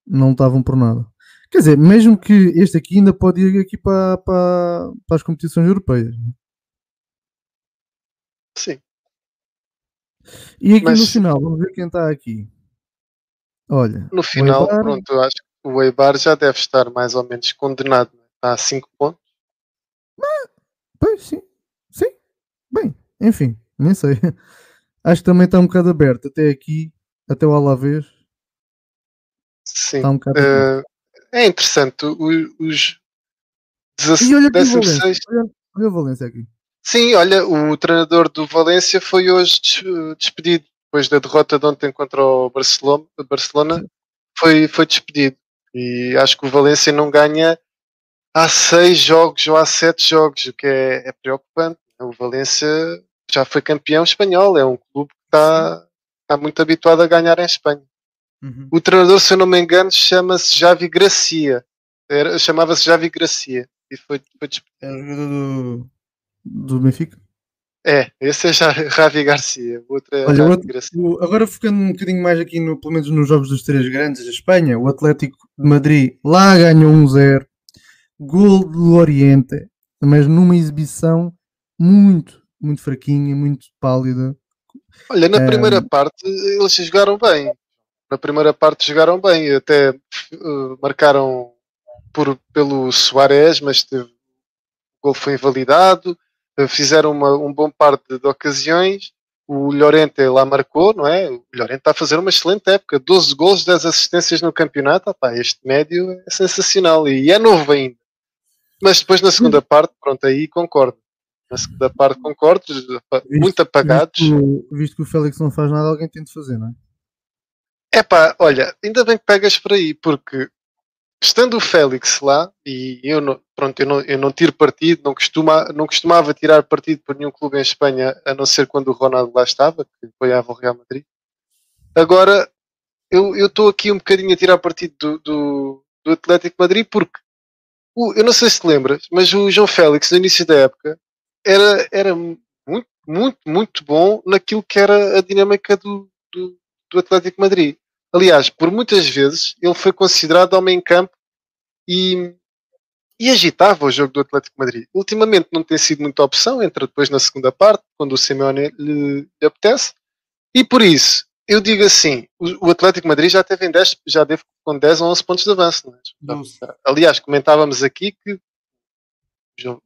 não estavam por nada. Quer dizer, mesmo que este aqui ainda pode ir aqui para, para, para as competições europeias. Sim. E aqui Mas, no final, vamos ver quem está aqui. Olha. No final, pronto, acho que o Eibar já deve estar mais ou menos condenado. Está a 5 pontos. Mas, pois sim. Sim. Bem, enfim, nem sei. [laughs] Acho que também está um bocado aberto. Até aqui, até o Alavés. Sim. Está um bocado uh, é interessante. Os, os 16. Olha, olha o Valência aqui. Sim, olha, o treinador do Valência foi hoje despedido. Depois da derrota de ontem contra o Barcelona, Barcelona foi, foi despedido. E acho que o Valência não ganha há seis jogos ou há sete jogos, o que é, é preocupante. O Valência já foi campeão espanhol, é um clube que está, está muito habituado a ganhar em Espanha. Uhum. O treinador, se eu não me engano, chama-se Javi Gracia. Chamava-se Javi Gracia. E foi, foi despedido. É jogador do, do Benfica? É, esse é já [laughs] Ravi Garcia. Outro é Olha, outro, o, agora focando um bocadinho mais aqui, no, pelo menos nos jogos dos três grandes da Espanha, o Atlético de Madrid lá ganhou 1-0, gol do Oriente, mas numa exibição muito, muito fraquinha, muito pálida. Olha, na é... primeira parte eles jogaram bem. Na primeira parte jogaram bem, até uh, marcaram por, pelo Soares, mas teve, o gol foi invalidado fizeram uma, um bom par de, de, ocasiões. O Llorente lá marcou, não é? O Llorente está a fazer uma excelente época. 12 gols, 10 assistências no campeonato. Opá, este médio é sensacional e é novo ainda. Mas depois na segunda parte, pronto, aí concordo. Na segunda parte concordo, muito apagados. Visto, visto, que o Félix não faz nada, alguém tem de fazer, não é? É pá, olha, ainda bem que pegas por aí, porque estando o Félix lá, e eu não, pronto, eu não, eu não tiro partido, não, costuma, não costumava tirar partido por nenhum clube em Espanha, a não ser quando o Ronaldo lá estava, que apoiava o Real Madrid. Agora, eu estou aqui um bocadinho a tirar partido do, do, do Atlético Madrid, porque o, eu não sei se te lembras, mas o João Félix, no início da época, era, era muito, muito, muito bom naquilo que era a dinâmica do, do, do Atlético Madrid. Aliás, por muitas vezes ele foi considerado homem em campo e, e agitava o jogo do Atlético Madrid. Ultimamente não tem sido muita opção, entra depois na segunda parte, quando o Simeone lhe, lhe apetece. E por isso, eu digo assim, o, o Atlético Madrid já teve em 10, já deve com 10 ou 11 pontos de avanço. É? Aliás, comentávamos aqui que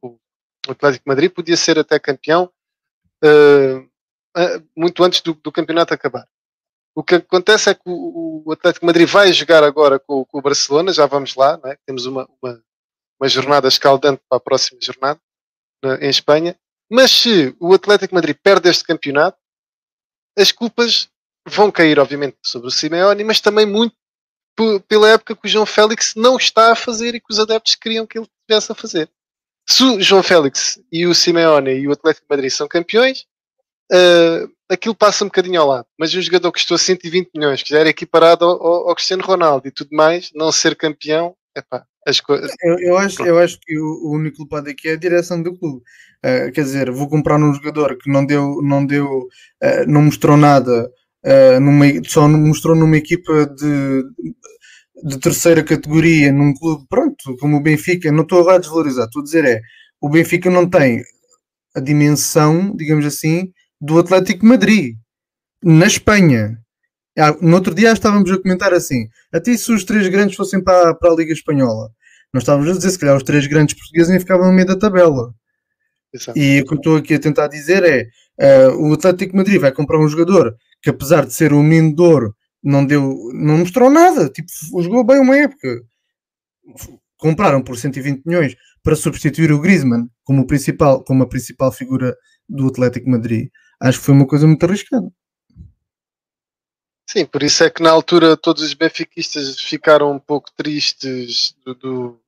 o, Atlético Madrid podia ser até campeão uh, muito antes do, do, campeonato acabar. O que acontece é que o, Atlético Madrid vai jogar agora com, com, o Barcelona, já vamos lá, é? temos uma, uma, uma, jornada escaldante para a próxima jornada né, em Espanha. Mas se o Atlético Madrid perde este campeonato, as culpas vão cair, obviamente, sobre o Simeone, mas também muito pela época que o João Félix não está a fazer e que os adeptos queriam que ele estivesse a fazer. Se o João Félix e o Simeone e o Atlético Madrid são campeões, uh, aquilo passa um bocadinho ao lado. Mas um jogador que custou 120 milhões, que já era equiparado ao, ao Cristiano Ronaldo e tudo mais, não ser campeão, epá, as coisas. Eu, eu, acho, eu acho que o, o único culpado aqui é a direção do clube. Uh, quer dizer, vou comprar um jogador que não deu, não deu, uh, não mostrou nada, uh, numa, só mostrou numa equipa de, de terceira categoria, num clube, pronto, como o Benfica, não estou a desvalorizar, estou a dizer é, o Benfica não tem a dimensão, digamos assim, do Atlético Madrid, na Espanha. Ah, no outro dia estávamos a comentar assim, até se os três grandes fossem para, para a Liga Espanhola, nós estávamos a dizer, se calhar os três grandes portugueses nem ficavam no meio da tabela. Exato. E o que eu estou aqui a tentar dizer é, uh, o Atlético Madrid vai comprar um jogador que apesar de ser um menino de ouro, não deu, não mostrou nada, tipo, jogou bem uma época. Compraram por 120 milhões para substituir o Griezmann como, principal, como a principal figura do Atlético Madrid. Acho que foi uma coisa muito arriscada. Sim, por isso é que na altura todos os benfiquistas ficaram um pouco tristes do, do,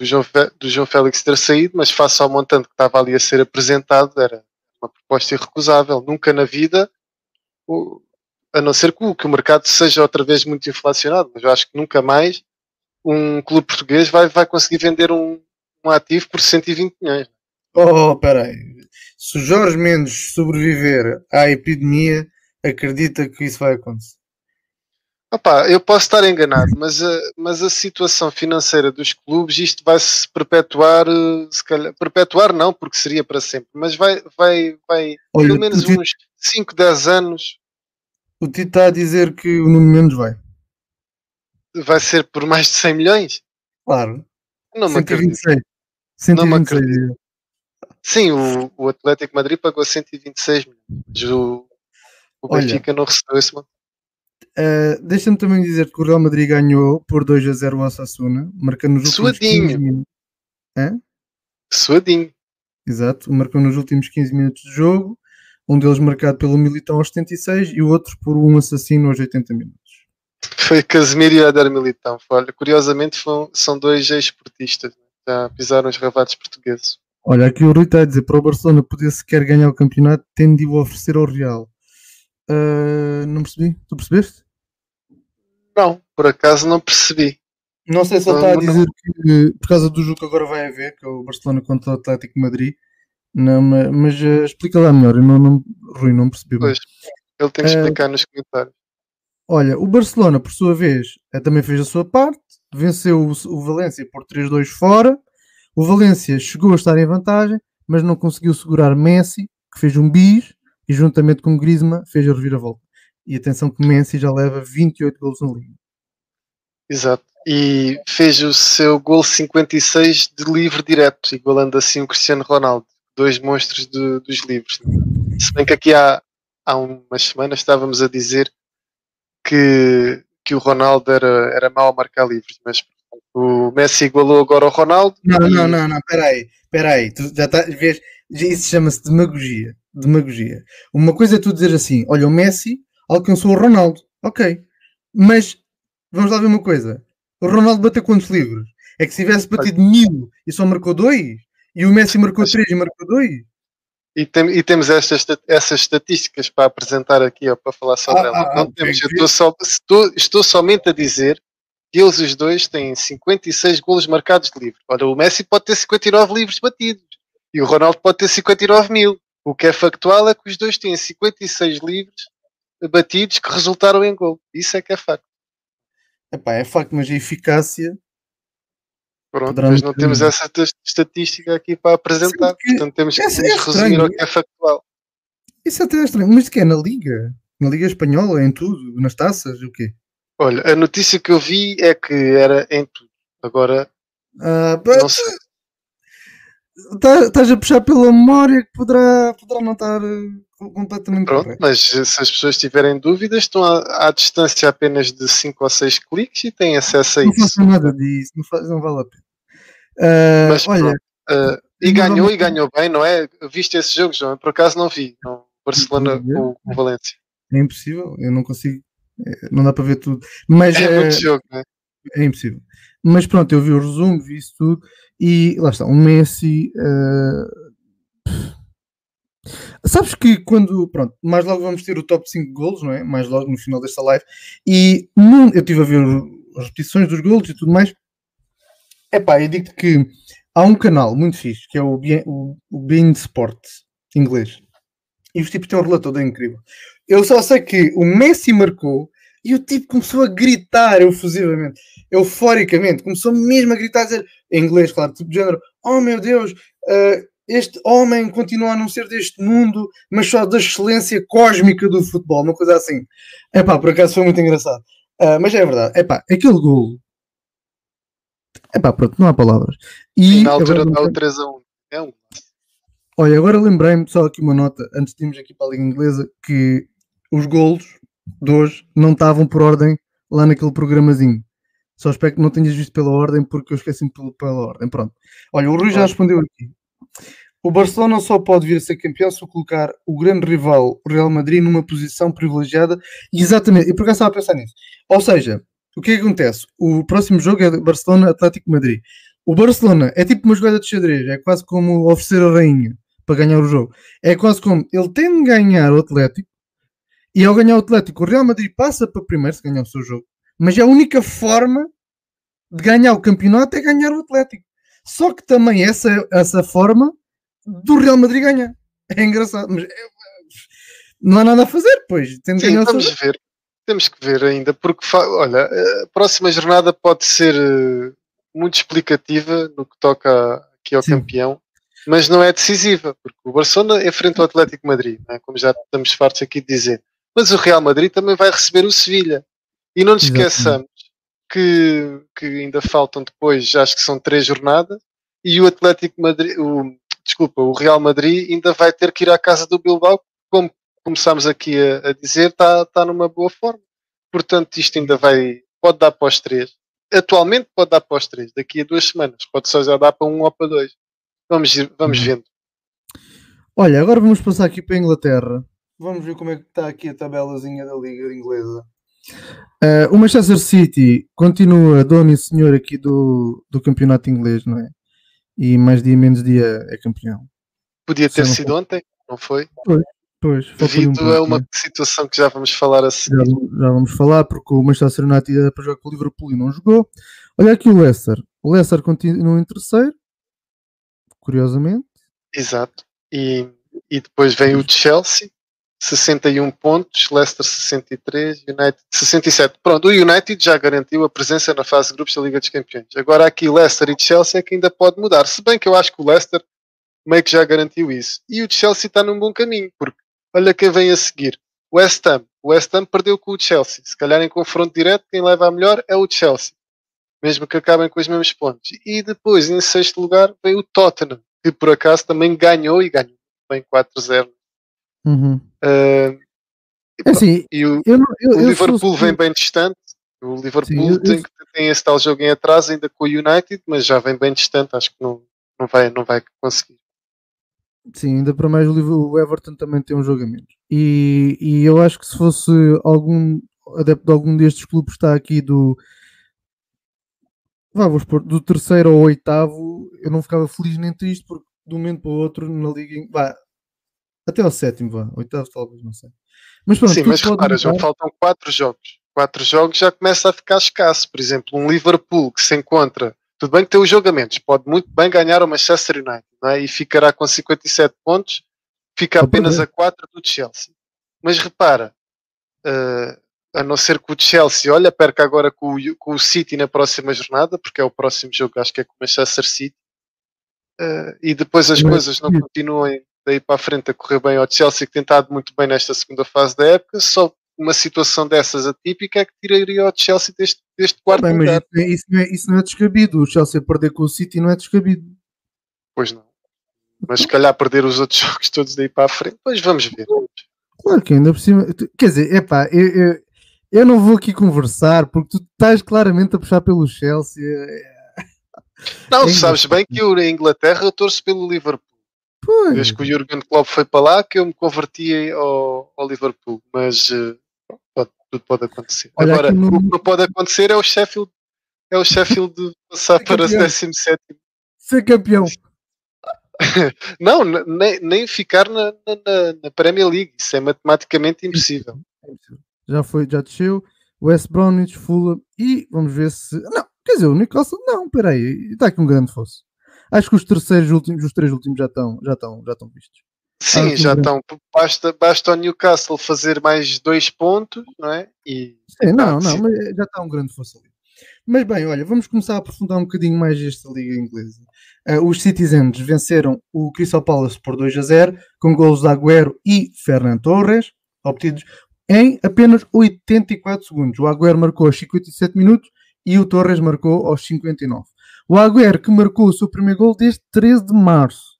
do, João, do João Félix ter saído, mas face ao montante que estava ali a ser apresentado, era uma proposta irrecusável. Nunca na vida, a não ser que o, que o mercado seja outra vez muito inflacionado, mas eu acho que nunca mais um clube português vai, vai conseguir vender um, um ativo por 120 milhões. Oh, peraí. Se o Jorge Mendes sobreviver à epidemia, acredita que isso vai acontecer? Opa, eu posso estar enganado, mas a, mas a situação financeira dos clubes, isto vai se perpetuar, se calhar, perpetuar não, porque seria para sempre, mas vai, vai, vai Olha, pelo menos uns 5, 10 anos. O Tito está a dizer que o Nuno Mendes vai. Vai ser por mais de 100 milhões? Claro. Não me 126. 126. Não me acredito. Sim, o, o Atlético Madrid pagou 126 milhões. O, o Benfica não recebeu esse montante. Uh, Deixa-me também dizer que o Real Madrid ganhou por 2 a 0 o Osasuna, marcando nos últimos Suadinho. 15 minutos. Hã? Suadinho. Exato, marcou nos últimos 15 minutos de jogo, um deles marcado pelo Militão aos 76 e o outro por um assassino aos 80 minutos. Foi Casemiro e Adar Militão. Olha, curiosamente são dois ex-esportistas, né? já pisaram os ravados portugueses. Olha, aqui o Rui está a dizer para o Barcelona poder sequer ganhar o campeonato, tendo de o oferecer ao Real. Uh, não percebi? Tu percebeste? Não, por acaso não percebi. Não sei se ele está a dizer que por causa do jogo que agora vai haver, que é o Barcelona contra o Atlético Madrid, não, mas, mas uh, explica lá melhor, eu não, não, Rui, não percebi. Pois, ele tem que explicar uh, nos comentários. Olha, o Barcelona, por sua vez, eh, também fez a sua parte, venceu o, o Valência por 3-2 fora. O Valência chegou a estar em vantagem, mas não conseguiu segurar Messi, que fez um bis, e juntamente com Griezmann fez a reviravolta. E atenção que Messi já leva 28 gols na liga. Exato. E fez o seu gol 56 de livre direto, igualando assim o Cristiano Ronaldo. Dois monstros de, dos livros. Se bem que aqui há, há umas semanas estávamos a dizer que, que o Ronaldo era, era mau a marcar livros, mas o Messi igualou agora o Ronaldo. Não, e... não, não, não, peraí, peraí, tu já tá, vês, isso chama-se demagogia demagogia. Uma coisa é tu dizer assim: olha, o Messi alcançou o Ronaldo, ok, mas vamos lá ver uma coisa: o Ronaldo bateu quantos livros? É que se tivesse batido mil e só marcou dois, e o Messi marcou três e marcou dois. E, tem, e temos estas, essas estatísticas para apresentar aqui, ou para falar sobre ah, ela. Ah, Não temos, eu estou, só, estou, estou somente a dizer eles os dois têm 56 golos marcados de livro. Olha, o Messi pode ter 59 livros batidos e o Ronaldo pode ter 59 mil. O que é factual é que os dois têm 56 livros batidos que resultaram em gol. Isso é que é facto. Epá, é facto, mas a eficácia. Pronto, mas não temos essa estatística aqui para apresentar. Que... Portanto, temos que é resumir o que é factual. Isso até é estranho. Mas que é na Liga? Na Liga Espanhola, em tudo? Nas taças? O quê? Olha, a notícia que eu vi é que era em tudo. Agora, ah, não sei. Estás tá, a puxar pela memória que poderá, poderá não estar eh, completamente Pronto, correto. mas se as pessoas tiverem dúvidas, estão à, à, distância apenas de 5 ou 6 cliques e têm acesso a não isso. Não faço nada disso, não, faz, não vale a pena. Uh, mas, olha, uh, e ganhou e ganhou bem, não é? Viste esse jogo, João? Por acaso não vi. Não, Barcelona com o Valência. É impossível, eu não consigo, não dá para ver tudo. Mas, é muito uh, jogo, não é? É impossível. Mas pronto, eu vi o resumo, vi isso tudo e lá está, o Messi. Uh... Sabes que quando, pronto, mais logo vamos ter o top 5 golos, não é? Mais logo no final desta live. E num, eu estive a ver as repetições dos golos e tudo mais. Epá, eu digo que há um canal muito fixe que é o, o, o Bein Sport inglês. E os tipos têm um relator incrível. Eu só sei que o Messi marcou e o tipo começou a gritar efusivamente, euforicamente, começou mesmo a gritar, a dizer, em inglês, claro, tipo de género: Oh meu Deus, uh, este homem continua a não ser deste mundo, mas só da excelência cósmica do futebol, uma coisa assim. É pá, por acaso foi muito engraçado. Uh, mas é verdade, é pá, aquele gol. É pá, pronto, não há palavras. E, na altura dá o 3 a 1. É um. Olha, agora lembrei-me só aqui uma nota, antes de irmos aqui para a Liga Inglesa, que os golos de hoje não estavam por ordem lá naquele programazinho. Só espero que não tenhas visto pela ordem, porque eu esqueci-me pela ordem. Pronto. Olha, o Rui já respondeu aqui. O Barcelona só pode vir a ser campeão se colocar o grande rival, o Real Madrid, numa posição privilegiada. Exatamente. E por acaso estava a pensar nisso. Ou seja, o que é que acontece? O próximo jogo é Barcelona-Atlético Madrid. O Barcelona é tipo uma jogada de xadrez. É quase como oferecer a rainha para ganhar o jogo. É quase como ele tem de ganhar o Atlético e ao ganhar o Atlético, o Real Madrid passa para primeiro se ganhar o seu jogo. Mas é a única forma de ganhar o campeonato é ganhar o Atlético. Só que também essa, essa forma do Real Madrid ganhar. É engraçado, mas é, não há nada a fazer, pois. Tem Sim, vamos seu... ver. Temos que ver ainda, porque olha, a próxima jornada pode ser eh, muito explicativa no que toca aqui ao Sim. campeão, mas não é decisiva, porque o Barcelona enfrenta o Atlético Madrid, é? como já estamos fartos aqui de dizer. Mas o Real Madrid também vai receber o Sevilha. E não nos esqueçamos que, que ainda faltam depois, acho que são três jornadas, e o Atlético Madrid, o, desculpa, o Real Madrid ainda vai ter que ir à casa do Bilbao, como começámos aqui a, a dizer, está tá numa boa forma. Portanto, isto ainda vai, pode dar para os três. Atualmente pode dar para os três, daqui a duas semanas, pode só já dar para um ou para dois. Vamos, vamos uhum. vendo. Olha, agora vamos passar aqui para a Inglaterra. Vamos ver como é que está aqui a tabelazinha da Liga Inglesa. Uh, o Manchester City continua dono e senhor aqui do, do campeonato inglês, não é? E mais dia menos dia é campeão. Podia ter sido foi. ontem, não foi? Pois, pois. Devido um a uma né? situação que já vamos falar assim. Já, já, vamos falar, porque o Manchester United era para jogar com o Liverpool e não jogou. Olha aqui o Leicester. O Leicester continua em terceiro, curiosamente. Exato. E, e depois vem o Chelsea, 61 pontos, Leicester 63, United 67. Pronto, o United já garantiu a presença na fase de grupos da Liga dos Campeões. Agora aqui Leicester e Chelsea é que ainda pode mudar. Se bem que eu acho que o Leicester meio que já garantiu isso. E o Chelsea está num bom caminho, porque olha quem vem a seguir. West Ham. O West Ham perdeu com o Chelsea. Se calhar em confronto direto, quem leva a melhor é o Chelsea. Mesmo que acabem com os mesmos pontos. E depois, em sexto lugar, veio o Tottenham, que por acaso também ganhou e ganhou bem 4-0 Uhum. Uh, e, assim, e o, eu, eu, o Liverpool vem bem distante. O Liverpool Sim, tem, tem esse tal jogo em atraso ainda com o United, mas já vem bem distante. Acho que não, não, vai, não vai conseguir. Sim, ainda para mais o Everton também tem um jogo a menos. E, e eu acho que se fosse algum adepto de algum destes clubes está aqui do vamos pôr, do terceiro ao oitavo, eu não ficava feliz nem triste porque de um momento para o outro na liga, vá, até ao sétimo, vá. Oitavo talvez, não sei. Mas pronto, Sim, mas repara, já faltam quatro jogos. Quatro jogos já começa a ficar escasso. Por exemplo, um Liverpool que se encontra. Tudo bem que tem os jogamentos, pode muito bem ganhar o Manchester United não é? e ficará com 57 pontos, fica apenas a 4 do Chelsea. Mas repara, uh, a não ser que o Chelsea, olha, perca agora com o, com o City na próxima jornada, porque é o próximo jogo, acho que é com o Manchester City, uh, e depois as coisas não continuem daí para a frente a correr bem ao Chelsea, que tem estado muito bem nesta segunda fase da época, só uma situação dessas atípica é que tiraria o Chelsea deste, deste quarto bem, lugar. Mas isso, não é, isso não é descabido, o Chelsea perder com o City não é descabido. Pois não. mas se calhar perder os outros [laughs] jogos todos daí para a frente, pois vamos ver. Claro que ainda por cima, quer dizer, epá, eu, eu, eu não vou aqui conversar porque tu estás claramente a puxar pelo Chelsea. Não, sabes bem que eu em Inglaterra eu torço pelo Liverpool. Pois. Desde que o Jurgen Klopp foi para lá que eu me converti ao, ao Liverpool, mas uh, pode, tudo pode acontecer. Olha, Agora, o que pode acontecer é o Sheffield é o Sheffield passar Ser para 17 Ser campeão. [laughs] Não, nem, nem ficar na, na, na, Premier League. Isso é matematicamente impossível. Já foi, já desceu. West Bromwich, Fulham e vamos ver se. Não, quer dizer, o Newcastle. Não, peraí, está aqui um grande fosso. Acho que os terceiros últimos, os três últimos já estão, já estão, já estão vistos. Sim, já estão. Basta, basta o Newcastle fazer mais dois pontos, não é? E, Sim, não, não, mas já está um grande fosso ali. Mas bem, olha, vamos começar a aprofundar um bocadinho mais esta liga inglesa. Uh, os Citizens venceram o Crystal Palace por 2 a 0, com golos de Agüero e Fernando Torres, obtidos em apenas 84 segundos. O Agüero marcou aos 57 minutos e o Torres marcou aos 59. O Agüero que marcou o seu primeiro gol desde 13 de março.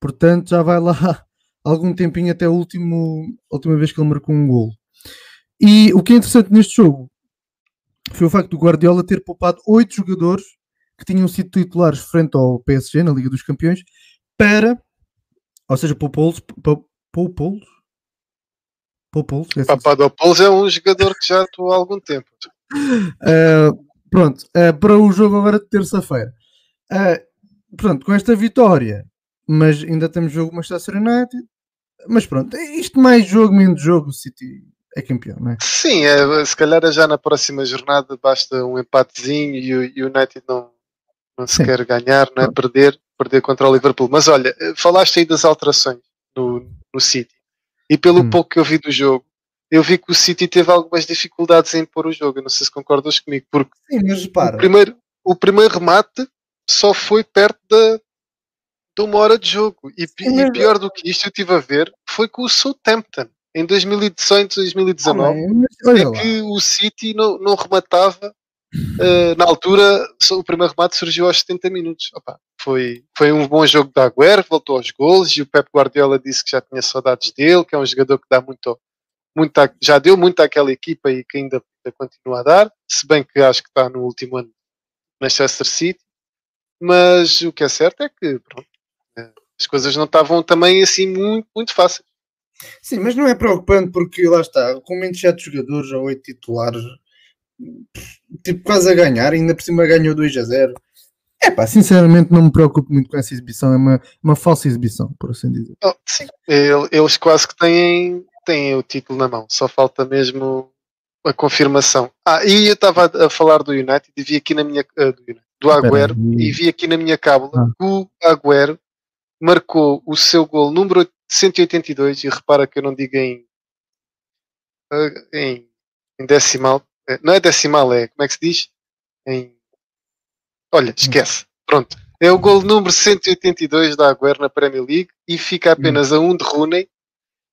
Portanto, já vai lá [laughs] algum tempinho até a, último, a última vez que ele marcou um gol. E o que é interessante neste jogo foi o facto do Guardiola ter poupado oito jogadores que tinham sido titulares frente ao PSG na Liga dos Campeões para, ou seja, poupou-los, poupou-los, poupou-los. É assim Papadopoulos é um jogador que já atuou há algum tempo. Uh, [laughs] pronto, uh, para o jogo agora de terça-feira. Uh, pronto, com esta vitória, mas ainda temos jogo Manchester United. Mas pronto, isto mais jogo, menos jogo, o City é campeão, não é? Sim, é, se calhar já na próxima jornada basta um empatezinho e o United não, não se Sim. quer ganhar, não é? Perder, perder contra o Liverpool. Mas olha, falaste aí das alterações no, no City. E pelo hum. pouco que eu vi do jogo, eu vi que o City teve algumas dificuldades em pôr o jogo. Eu não sei se concordas comigo, porque Sim, mas para. O, primeiro, o primeiro remate só foi perto da, de uma hora de jogo. E, Sim, e pior do que isto, eu estive a ver, foi com o Southampton. Em 2018, 2019, ah, é que o City não, não rematava. Uh, na altura, o primeiro remate surgiu aos 70 minutos. Opa, foi, foi um bom jogo da Agüero, voltou aos gols e o Pep Guardiola disse que já tinha saudades dele, que é um jogador que dá muito já deu muito àquela equipa e que ainda, continua a dar, se bem que acho que está no último ano Manchester City, mas o que é certo é que pronto, eh, as coisas não estavam também assim muito, muito fáceis. Sim, mas não é preocupante porque lá está, com menos 7 jogadores ou 8 titulares, tipo quase a ganhar, ainda por cima ganhou 2 a 0. É pá, sinceramente não me preocupo muito com essa exibição, é uma, uma falsa exibição, por assim dizer. Oh, sim, eles quase que têm têm o título na mão, só falta mesmo a confirmação. Ah, e eu estava a falar do United e vi aqui na minha uh, do, do Agüero e vi aqui na minha cábula ah. que o Agüero marcou o seu gol número 182 e repara que eu não digo em uh, em, em decimal, eh, não é decimal, é como é que se diz? Em olha, esquece. Pronto. É o gol número 182 da Agüero na Premier League e fica apenas a um de Rooney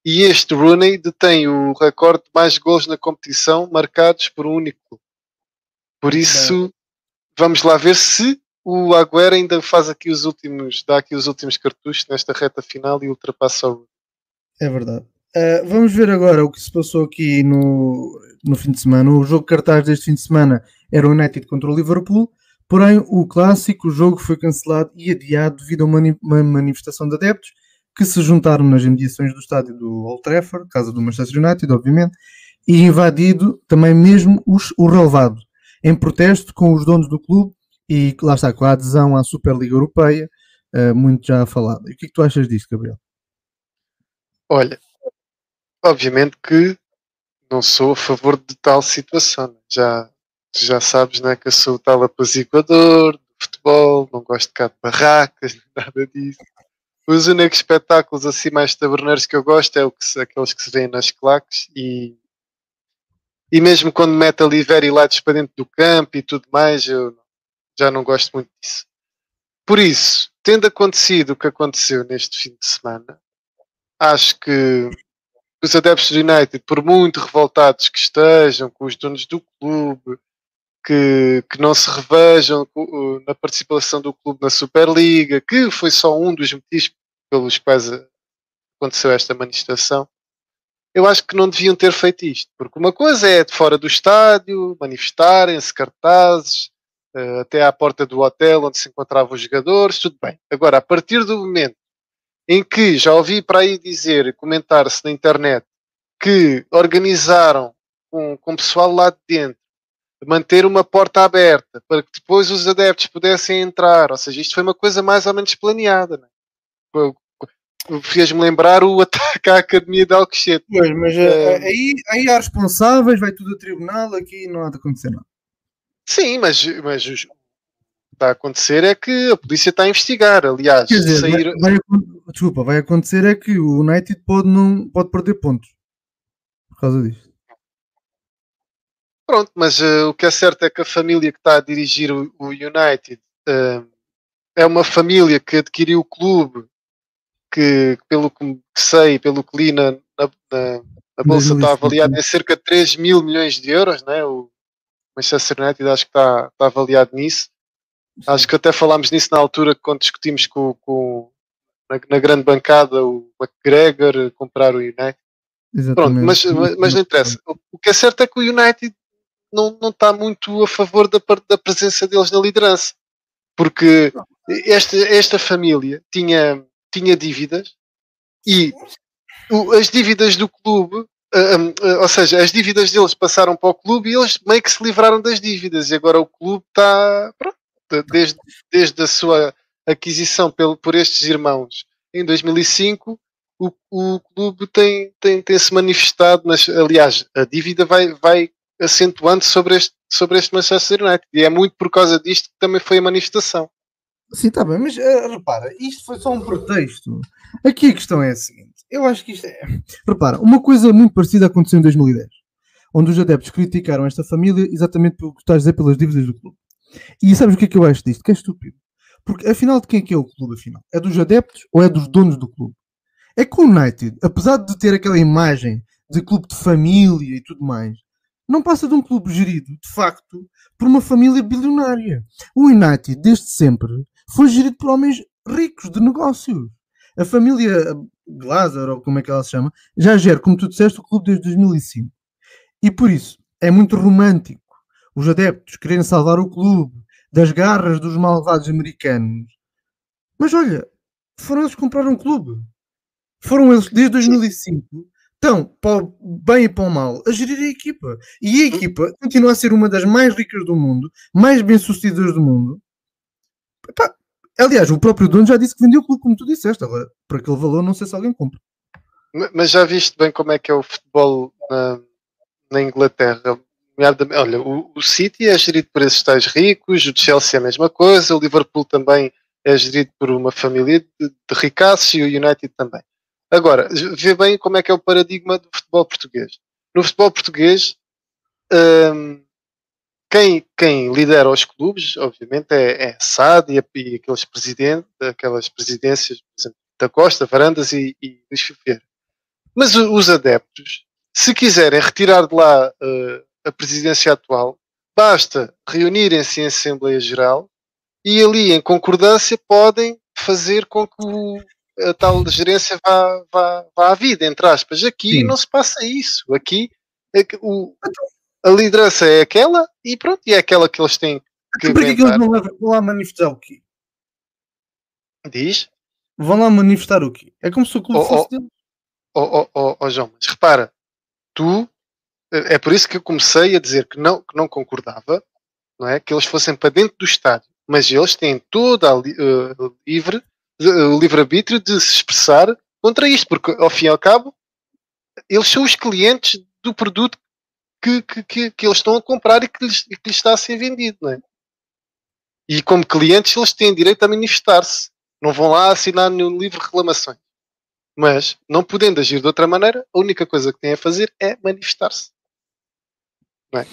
e este Rooney detém o recorde de mais gols na competição marcados por um único clube. Por isso, vamos lá ver se o Agüero ainda faz aqui os últimos, dá aqui os últimos cartuchos nesta reta final e ultrapassa o É verdade. Uh, vamos ver agora o que se passou aqui no, no fim de semana. O jogo cartaz deste fim de semana era o United contra o Liverpool, porém o clássico, o jogo foi cancelado e adiado devido a uma, uma manifestação de adeptos que se juntaram nas imediações do estádio do Old Trafford, casa do Manchester United, obviamente, e invadido também mesmo os, o relevado, em protesto com os donos do clube e lá está, com a adesão à Superliga Europeia, uh, muito já falado. E o que é que tu achas disto, Gabriel? Olha, obviamente que não sou a favor de tal situação. Já, já sabes né, que eu sou o tal apaziguador do futebol, não gosto de cá de barracas, [laughs] nada disso. Os únicos espetáculos assim mais taberneiros que eu gosto é o que, aqueles que se vêem nas claques e, e mesmo quando mete ali very lights para dentro do campo e tudo mais, eu já não gosto muito disso. Por isso, tendo acontecido o que aconteceu neste fim de semana, acho que os adeptos do United, por muito revoltados que estejam com os donos do clube, que, que não se revejam na participação do clube na Superliga, que foi só um dos motivos pelos quais aconteceu esta manifestação, eu acho que não deviam ter feito isto, porque uma coisa é de fora do estádio, manifestarem-se, cartazes, uh, até à porta do hotel onde se encontravam os jogadores, tudo bem. Agora, a partir do momento em que já ouvi para aí dizer, comentar-se na internet, que organizaram com, com pessoal lá de dentro manter uma porta aberta para que depois os adeptos pudessem entrar. Ou seja, isto foi uma coisa mais ou menos planeada. Né? Fez-me lembrar o [laughs] ataque à Academia de Alcochete. Pois, mas é... aí, aí há responsáveis, vai tudo a tribunal, aqui não há de acontecer nada. Sim, mas, mas o que está a acontecer é que a polícia está a investigar. Aliás, Quer dizer, sair... vai, vai, desculpa, vai acontecer é que o United pode, não, pode perder pontos por causa disto. Pronto, mas uh, o que é certo é que a família que está a dirigir o, o United uh, é uma família que adquiriu o clube que, pelo que sei, pelo que li na, na, na bolsa, está avaliado em cerca de 3 mil milhões de euros, né? o Manchester United acho que está, está avaliado nisso. Acho que até falámos nisso na altura quando discutimos com, com na, na, grande bancada o McGregor comprar o United. Exatamente. Pronto, mas, mas, mas não interessa. O que é certo é que o United não, não está muito a favor da, da presença deles na liderança. Porque esta, esta família tinha, tinha dívidas e o, as dívidas do clube, ou seja, as dívidas deles passaram para o clube e eles meio que se livraram das dívidas. E agora o clube está, pronto, desde, desde a sua aquisição pelo, por estes irmãos em 2005, o, o clube tem, tem, tem se manifestado, mas aliás, a dívida vai, vai acentuando sobre este, sobre este Manchester United. E é muito por causa disto que também foi a manifestação. Sim, está bem, mas uh, repara, isto foi só um pretexto. Aqui a questão é a seguinte: eu acho que isto é. Repara, uma coisa muito parecida aconteceu em 2010, onde os adeptos criticaram esta família exatamente pelo que estás a dizer pelas dívidas do clube. E sabes o que é que eu acho disto? Que é estúpido. Porque afinal de quem é que é o clube? Afinal? É dos adeptos ou é dos donos do clube? É que o United, apesar de ter aquela imagem de clube de família e tudo mais, não passa de um clube gerido, de facto, por uma família bilionária. O United, desde sempre, foi gerido por homens ricos de negócios. A família Glazer, ou como é que ela se chama, já gera, como tu disseste, o clube desde 2005. E por isso, é muito romântico os adeptos quererem salvar o clube das garras dos malvados americanos. Mas olha, foram eles que compraram o clube. Foram eles, desde 2005, estão, para bem e para o mal, a gerir a equipa. E a equipa continua a ser uma das mais ricas do mundo, mais bem-sucedidas do mundo. Epá, aliás, o próprio dono já disse que vendeu o clube, como tu disseste. Agora, aquele valor, não sei se alguém compra. Mas já viste bem como é que é o futebol na, na Inglaterra? Olha, o, o, City é gerido por esses tais ricos, o Chelsea é a mesma coisa, o Liverpool também é gerido por uma família de, de ricaços e o United também. Agora, vê bem como é que é o paradigma do futebol português. No futebol português, hum, quem, quem lidera os clubes, obviamente, é, é SAD e, e aqueles presidentes, aquelas presidências, por exemplo, da Costa, Varandas e, e Luís. Mas os adeptos, se quiserem retirar de lá uh, a presidência atual, basta reunirem-se em Assembleia Geral e ali, em concordância, podem fazer com que o, a tal gerência vá, vá, vá à vida, entre aspas. Aqui Sim. não se passa isso. Aqui é o, a liderança é aquela e pronto, e é aquela que eles têm que. Por que eles lá, vão lá manifestar o quê? Diz? Vão lá manifestar o quê? É como se o clube oh, fosse oh, Oh, oh, oh, oh, João, mas repara, tu é por isso que eu comecei a dizer que não, que não concordava, não é? Que eles fossem para dentro do estádio, mas eles têm toda a uh, livre o livre-arbítrio de se expressar contra isto, porque ao fim e ao cabo eles são os clientes do produto que, que, que, que eles estão a comprar e que lhes, que lhes está a ser vendido, não é? E como clientes eles têm direito a manifestar-se. Não vão lá assinar nenhum livro de reclamações. Mas, não podendo agir de outra maneira, a única coisa que têm a fazer é manifestar-se. Não é?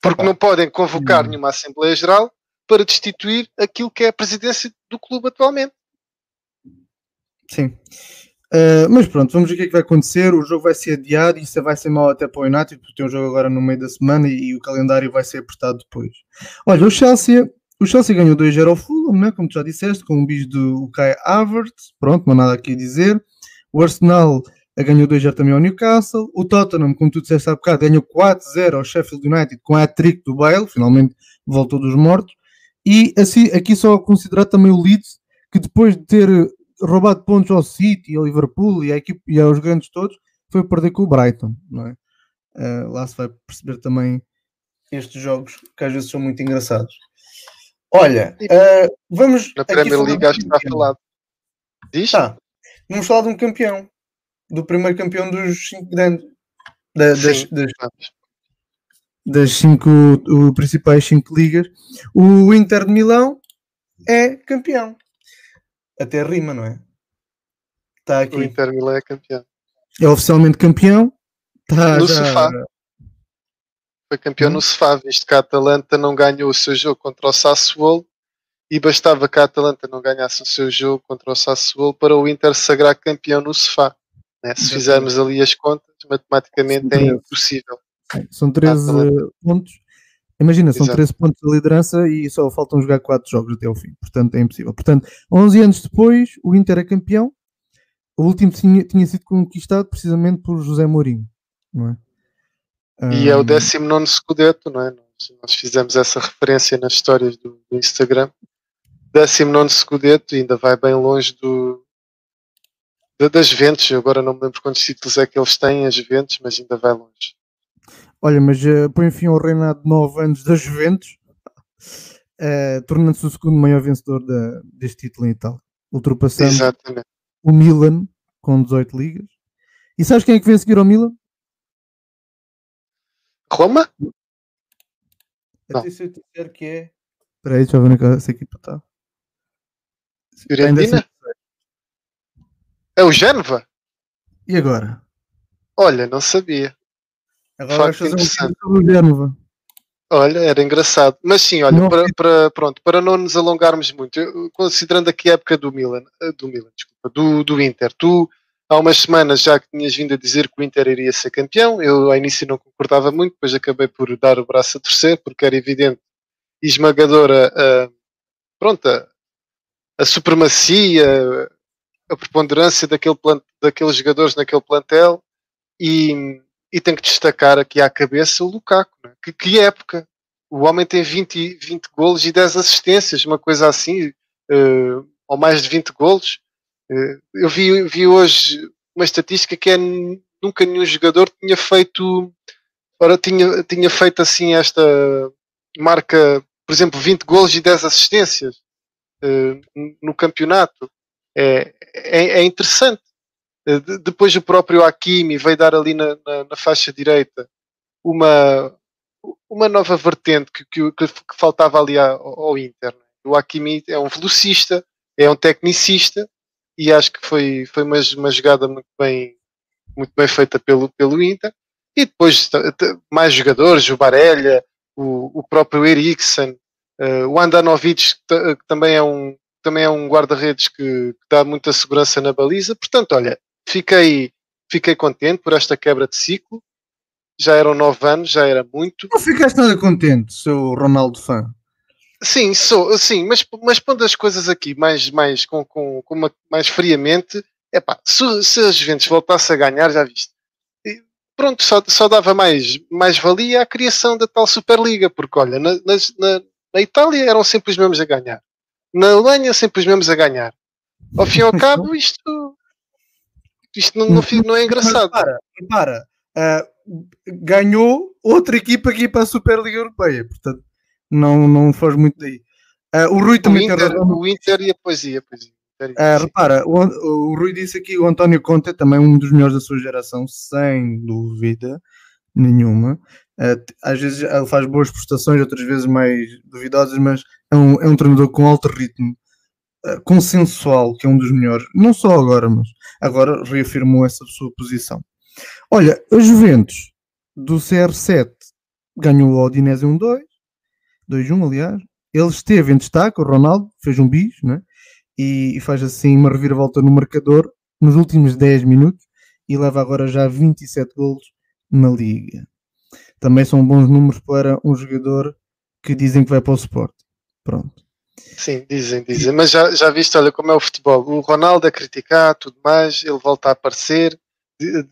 Porque não podem convocar hum. nenhuma Assembleia Geral para destituir aquilo que é a presidência do clube atualmente. Sim. Uh, mas pronto, vamos ver o que é que vai acontecer. O jogo vai ser adiado e isso vai ser mal até para o United, porque tem um jogo agora no meio da semana e, e o calendário vai ser apertado depois. Olha, o Chelsea, O Chelsea ganhou 2-0 ao Fulham, né? como tu já disseste, com um bicho do Kai Havertz. Pronto, não há nada aqui a dizer. O Arsenal ganhou 2-0 também ao Newcastle. O Tottenham, como tu disseste há bocado, ganhou 4-0 ao Sheffield United com a trick do Bale, finalmente voltou dos mortos. E assim, aqui só considerar também o Leeds, que depois de ter roubado pontos ao City, ao Liverpool e, à equipe, e aos grandes todos, foi perder com o Brighton. Não é? Uh, lá se vai perceber também estes jogos que às vezes são muito engraçados. Olha, uh, vamos. Na Premier League acho que está falado. Diz? Tá. Vamos falar de um campeão, do primeiro campeão dos cinco grandes. Da, das, das, das, cinco o, principais cinco ligas. O Inter de Milão é campeão. Até rima, não é? Está aqui. O Inter de Milão é campeão. É oficialmente campeão. Tá no já... sofá. Foi campeão hum. no sofá, visto que a Atalanta não ganhou o seu jogo contra o Sassuolo e bastava que a Atalanta não ganhasse o seu jogo contra o Sassuolo para o Inter sagrar campeão no sofá. Né? Se fizermos ali as contas, matematicamente é impossível. São 13 pontos. Imagina, são Exato. 13 pontos de liderança e só faltam jogar 4 jogos até ao fim. Portanto, é impossível. Portanto, 11 anos depois, o Inter é campeão. O último tinha, tinha sido conquistado precisamente por José Mourinho. Não é? E é o 19 Scudetto, não é? Nós fizemos essa referência nas histórias do, do Instagram. 19 Scudetto, ainda vai bem longe do, das Juventus. Agora não me lembro quantos títulos é que eles têm, as Juventus, mas ainda vai longe. Olha, mas uh, põe fim ao reinado de 9 anos das Juventus, uh, tornando-se o segundo maior vencedor da, deste título em Itália, ultrapassando Exatamente. o Milan com 18 ligas. E sabes quem é que vem a seguir ao Milan? Roma? Até se eu disser que é. Espera aí, deixa eu ver essa equipa está. Fiorentina? É o Génova? E agora? Olha, não sabia. Agora vais fazer um sobre o Génova. Olha, era engraçado. Mas sim, olha, para, para, pronto, para não nos alongarmos muito, eu, considerando aqui a época do Milan, eh, do Milan, desculpa, do, do Inter, tu há umas semanas já que tinhas vindo a dizer que o Inter iria ser campeão. Eu ao início não concordava muito, depois acabei por dar o braço a torcer, porque era evidente e esmagadora a, pronto, a, a supremacia, a preponderância daquele plant, daqueles jogadores naquele plantel e, e tenho que destacar aqui à cabeça o Lukaku. Né? Que, que época! O homem tem 20, 20 golos e 10 assistências, uma coisa assim, uh, ou mais de 20 golos. Eh, eu vi, vi hoje uma estatística que é nunca nenhum jogador tinha feito ora, tinha, tinha feito assim esta marca, por exemplo, 20 gols e 10 assistências uh, no campeonato. É, é, é interessante. De, depois o próprio Hakimi veio dar ali na, na, na, faixa direita uma, uma nova vertente que, que, que faltava ali ao, ao Inter. Né? O Hakimi é um velocista, é um tecnicista e acho que foi, foi uma, uma jogada muito bem, muito bem feita pelo, pelo Inter. E depois mais jogadores, o Barella, o, o próprio Eriksen, uh, o Andanovic, que, que, também é um, também é um guarda-redes que, que, dá muita segurança na baliza. Portanto, olha, fiquei, fiquei contente por esta quebra de ciclo. Já eram nove anos, já era muito. Não ficaste nada contente, seu Ronaldo fã? Sim, sou, sim, mas, mas pondo as coisas aqui mais, mais, com, com, com uma, mais friamente, é pá, se, se as Juventus voltasse a ganhar, já viste, pronto, só, só dava mais, mais valia à criação da tal Superliga, porque olha, na, na, na Itália eram sempre os mesmos a ganhar, na Alemanha sempre os mesmos a ganhar. Ao fim e ao [laughs] cabo, isto, isto não, não, não é engraçado. Mas para, para. Uh, ganhou outra equipa aqui para a Superliga Europeia, portanto não, não faz muito daí. Uh, o Rui também o Inter, tem. O Inter e a poesia, poesia. Uh, repara, o, o, Rui disse aqui o António Conte é também um dos melhores da sua geração, sem dúvida nenhuma. Uh, às vezes ele faz boas prestações, outras vezes mais duvidosas, mas é um, é um treinador com alto ritmo, consensual, que é um dos melhores. Não só agora, mas agora reafirmou essa sua posição. Olha, a Juventus do CR7 ganhou o Odinese 1-2, 2-1, aliás. Ele esteve em destaque, o Ronaldo, fez um bis, né? e faz assim uma reviravolta no marcador nos últimos 10 minutos e leva agora já 27 golos na Liga. Também são bons números para um jogador que dizem que vai para o Sport. Pronto. Sim, dizem, dizem. Mas já, já viste, olha como é o futebol. O Ronaldo a criticar, tudo mais, ele volta a aparecer.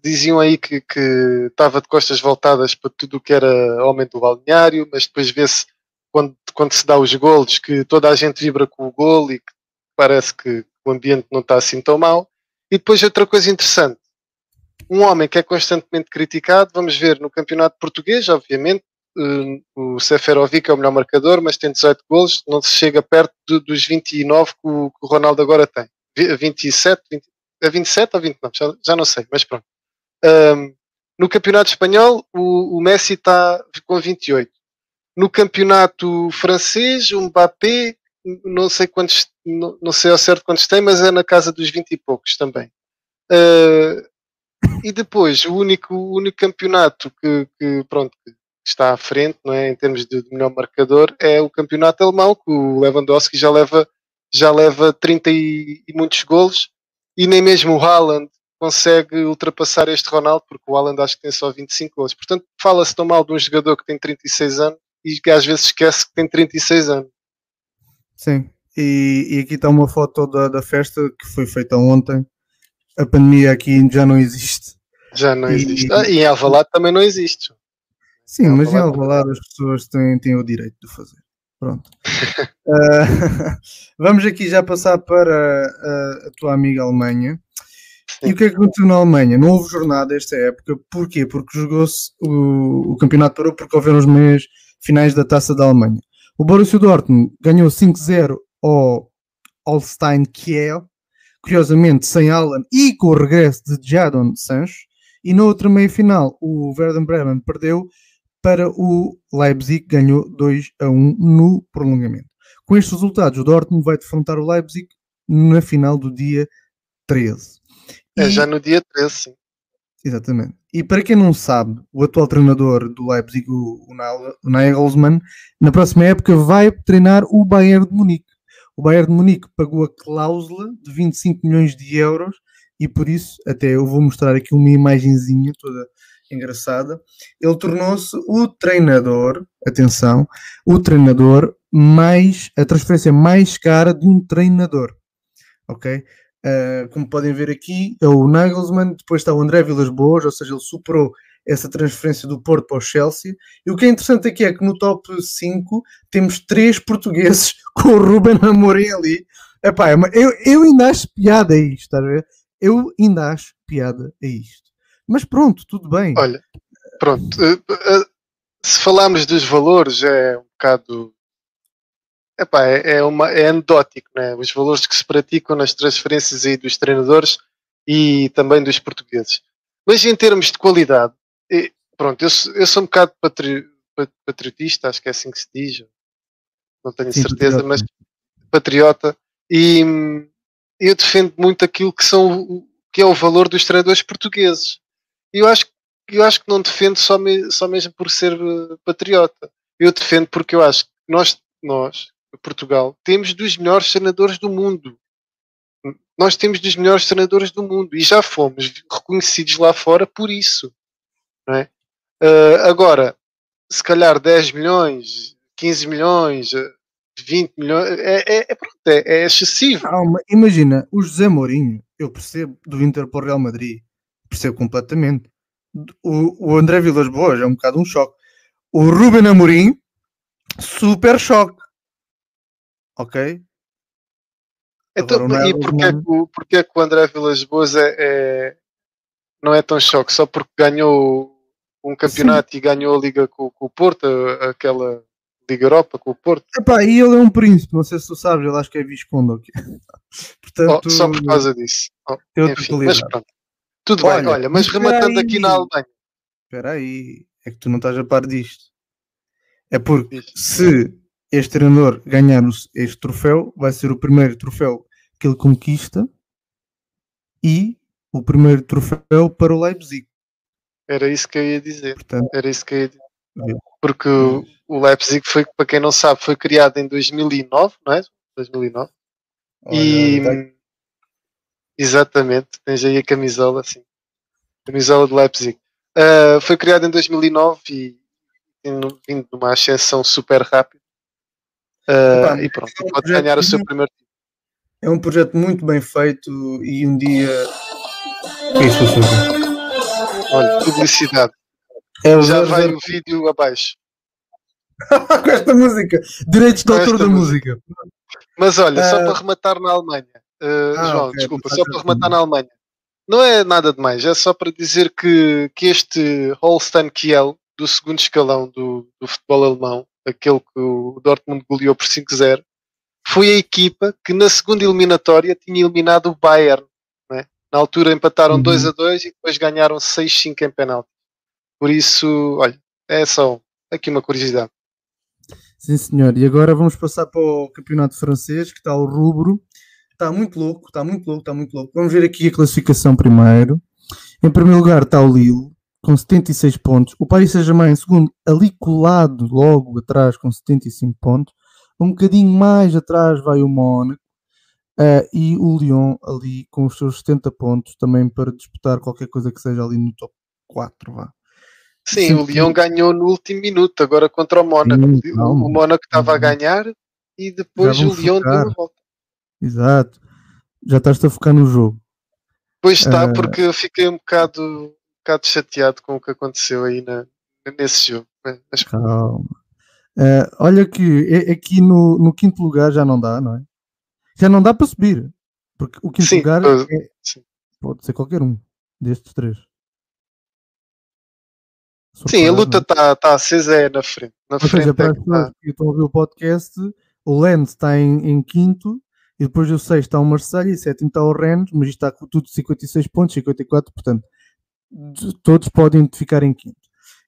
Diziam aí que, que estava de costas voltadas para tudo o que era aumento do balneário, mas depois vê-se quando, quando se dá os golos que toda a gente vibra com o gol e que parece que o ambiente não está assim tão mal. E depois outra coisa interessante, um homem que é constantemente criticado, vamos ver no campeonato português, obviamente, o Seferovic é o melhor marcador, mas tem 18 golos, não se chega perto de, dos 29 que o, que o, Ronaldo agora tem. 27, 20, é 27 ou 29? Já, já não sei, mas pronto. Um, no campeonato espanhol, o, o Messi está com 28. No campeonato francês, o Mbappé, não sei quantos, não, não sei ao certo quantos tem, mas é na casa dos 20 e poucos também. Uh, e depois, o único, o único campeonato que, que pronto, que está à frente, não é, em termos de, de, melhor marcador, é o campeonato alemão, que o Lewandowski já leva, já leva 30 e, e muitos golos, e nem mesmo o Haaland consegue ultrapassar este Ronaldo, porque o Haaland acho que tem só 25 golos. Portanto, fala-se tão mal de um jogador que tem 36 anos e que às vezes esquece que tem 36 anos. Sim, e, e aqui está uma foto da, da festa que foi feita ontem. A pandemia aqui já não existe. Já não e, existe. Ah, e em Alvalade também não existe. Sim, mas em Alvalade as pessoas têm, têm o direito de fazer. Pronto. uh, [laughs] [laughs] vamos aqui já passar para a, a tua amiga Alemanha. Sim. E o que é que aconteceu na Alemanha? Não houve jornada esta época. Porquê? Porque jogou-se o, o campeonato parou porque houveram os meios finais da taça da Alemanha. O Borussia Dortmund ganhou 5-0 ao Holstein Kiel, curiosamente sem Alan e com o regresso de Jadon Sancho. E na outra meia-final, o Werder Bremen perdeu para o Leipzig, ganhou 2 a 1 no prolongamento. Com estes resultados, o Dortmund vai defrontar o Leipzig na final do dia 13. É já no dia 13, sim. Exatamente. E para quem não sabe, o atual treinador do Leipzig, o, o Nagelsmann, na próxima época vai treinar o Bayern de Munique. O Bayern de Munique pagou a cláusula de 25 milhões de euros e por isso, até eu vou mostrar aqui uma imagenzinha toda engraçada, ele tornou-se o treinador, atenção, o treinador mais, a transferência mais cara de um treinador. Ok? Uh, como podem ver aqui, é o Nagelsmann, depois está o André Vilas Boas, ou seja, ele superou essa transferência do Porto para o Chelsea. E o que é interessante aqui é que no top 5 temos três portugueses [laughs] com o Ruben Amorim ali. Epá, é eu, eu ainda acho piada a isto, estás a ver? Eu ainda acho piada a isto. Mas pronto, tudo bem. Olha, pronto. Eh, eh, se falarmos dos valores, é um bocado Epá, é, é, uma, é anedótico, né? os valores que se praticam nas transferências aí dos treinadores e também dos portugueses. Mas em termos de qualidade, pronto, eu, eu sou um bocado patri, patriotista, acho que é assim que se diz, não tenho Sim, certeza, patriota. mas patriota, e eu defendo muito aquilo que, são, que é o valor dos treinadores portugueses. Eu acho, eu acho que não defendo só, me, só mesmo por ser eh, patriota. Eu defendo porque eu acho que nós, nós Portugal, temos dos melhores treinadores do mundo. Nós temos dos melhores treinadores do mundo e já fomos reconhecidos lá fora por isso. É? Uh, agora, se calhar 10 milhões, 15 milhões, 20 milhões, é, é, é, pronto, é, é excessivo. Calma, imagina, o José Mourinho, eu percebo, do Inter para o Real Madrid, percebo completamente. O, o André Vilas Boas é um bocado um choque. O Ruben Amorim, super choque ok? Então, Agora, e porquê, é que, porquê é que o André Vilas Boas é, é, não é tão choque? Só porque ganhou um campeonato Sim. e ganhou a Liga com, com, o Porto, aquela Liga Europa com o Porto. Epá, e ele é um príncipe, não sei se tu sabes, ele acho que é Visconde. Okay? [laughs] Portanto, oh, só por causa disso. Oh, enfim, mas pronto. Tudo olha, bem, olha, mas rematando aí, aqui na Alemanha. Espera aí, é que tu não estás a par disto. É porque se este treinador ganhar este troféu, vai ser o primeiro troféu que ele conquista e o primeiro troféu para o Leipzig. Era isso que eu ia dizer. Portanto, Era isso que eu ia dizer. Porque o, o Leipzig foi, para quem não sabe, foi criado em 2009, não é? 2009. Olha, e tá. Exatamente, tens aí a camisola assim. Camisola de Leipzig. Uh, foi criado em 2009 e vindo numa ascensão super rápida Uh, e pronto, é um pode ganhar o seu primeiro É um projeto muito bem feito e um dia. O que é isso, Olha, publicidade. É Já vai o vídeo abaixo. [laughs] Com esta música. Direitos de autor da música. música. Mas olha, uh... só para rematar na Alemanha. Uh, ah, João, okay, desculpa, só para rematar na Alemanha. Não é nada demais, é só para dizer que, que este Holstein Kiel, do segundo escalão do, do futebol alemão, aquele que o Dortmund goleou por 5-0, foi a equipa que na segunda eliminatória tinha eliminado o Bayern. É? Na altura empataram uhum. 2 a 2 e depois ganharam 6-5 em penalti. Por isso, olha, é só aqui uma curiosidade. Sim, senhor. E agora vamos passar para o campeonato francês, que está o rubro. Está muito louco, está muito louco, está muito louco. Vamos ver aqui a classificação primeiro. Em primeiro lugar está o Lille, com 76 pontos. O Paris Saint-Germain em segundo, ali colado logo atrás, com 75 pontos. Um bocadinho mais atrás vai o Mónaco. Uh, e o Lyon ali com os seus 70 pontos também para disputar qualquer coisa que seja ali no top 4. Vá. Sim, Sim, o Lyon ganhou no último minuto, agora contra o Mónaco. o Mónaco estava a ganhar e depois o Lyon deu a volta. Exato. Já estás a focar no jogo. Pois está, uh... porque eu fiquei um bocado, um bocado chateado com o que aconteceu aí na, nesse jogo. Mas... Calma. Uh, olha que aqui no, no, quinto lugar já não dá, não é? Já não dá para subir. Porque o quinto sim, lugar é, pode ser qualquer um destes três. Sim, a luta está tá acesa é na frente. Na Ou frente seja, para é as pessoas tá. que estão a ouvir o podcast, o Lens está em, em, quinto e depois o sexto está o Marseille e sétimo está o Rennes, mas está tudo 56 pontos, 54, portanto todos podem ficar em quinto.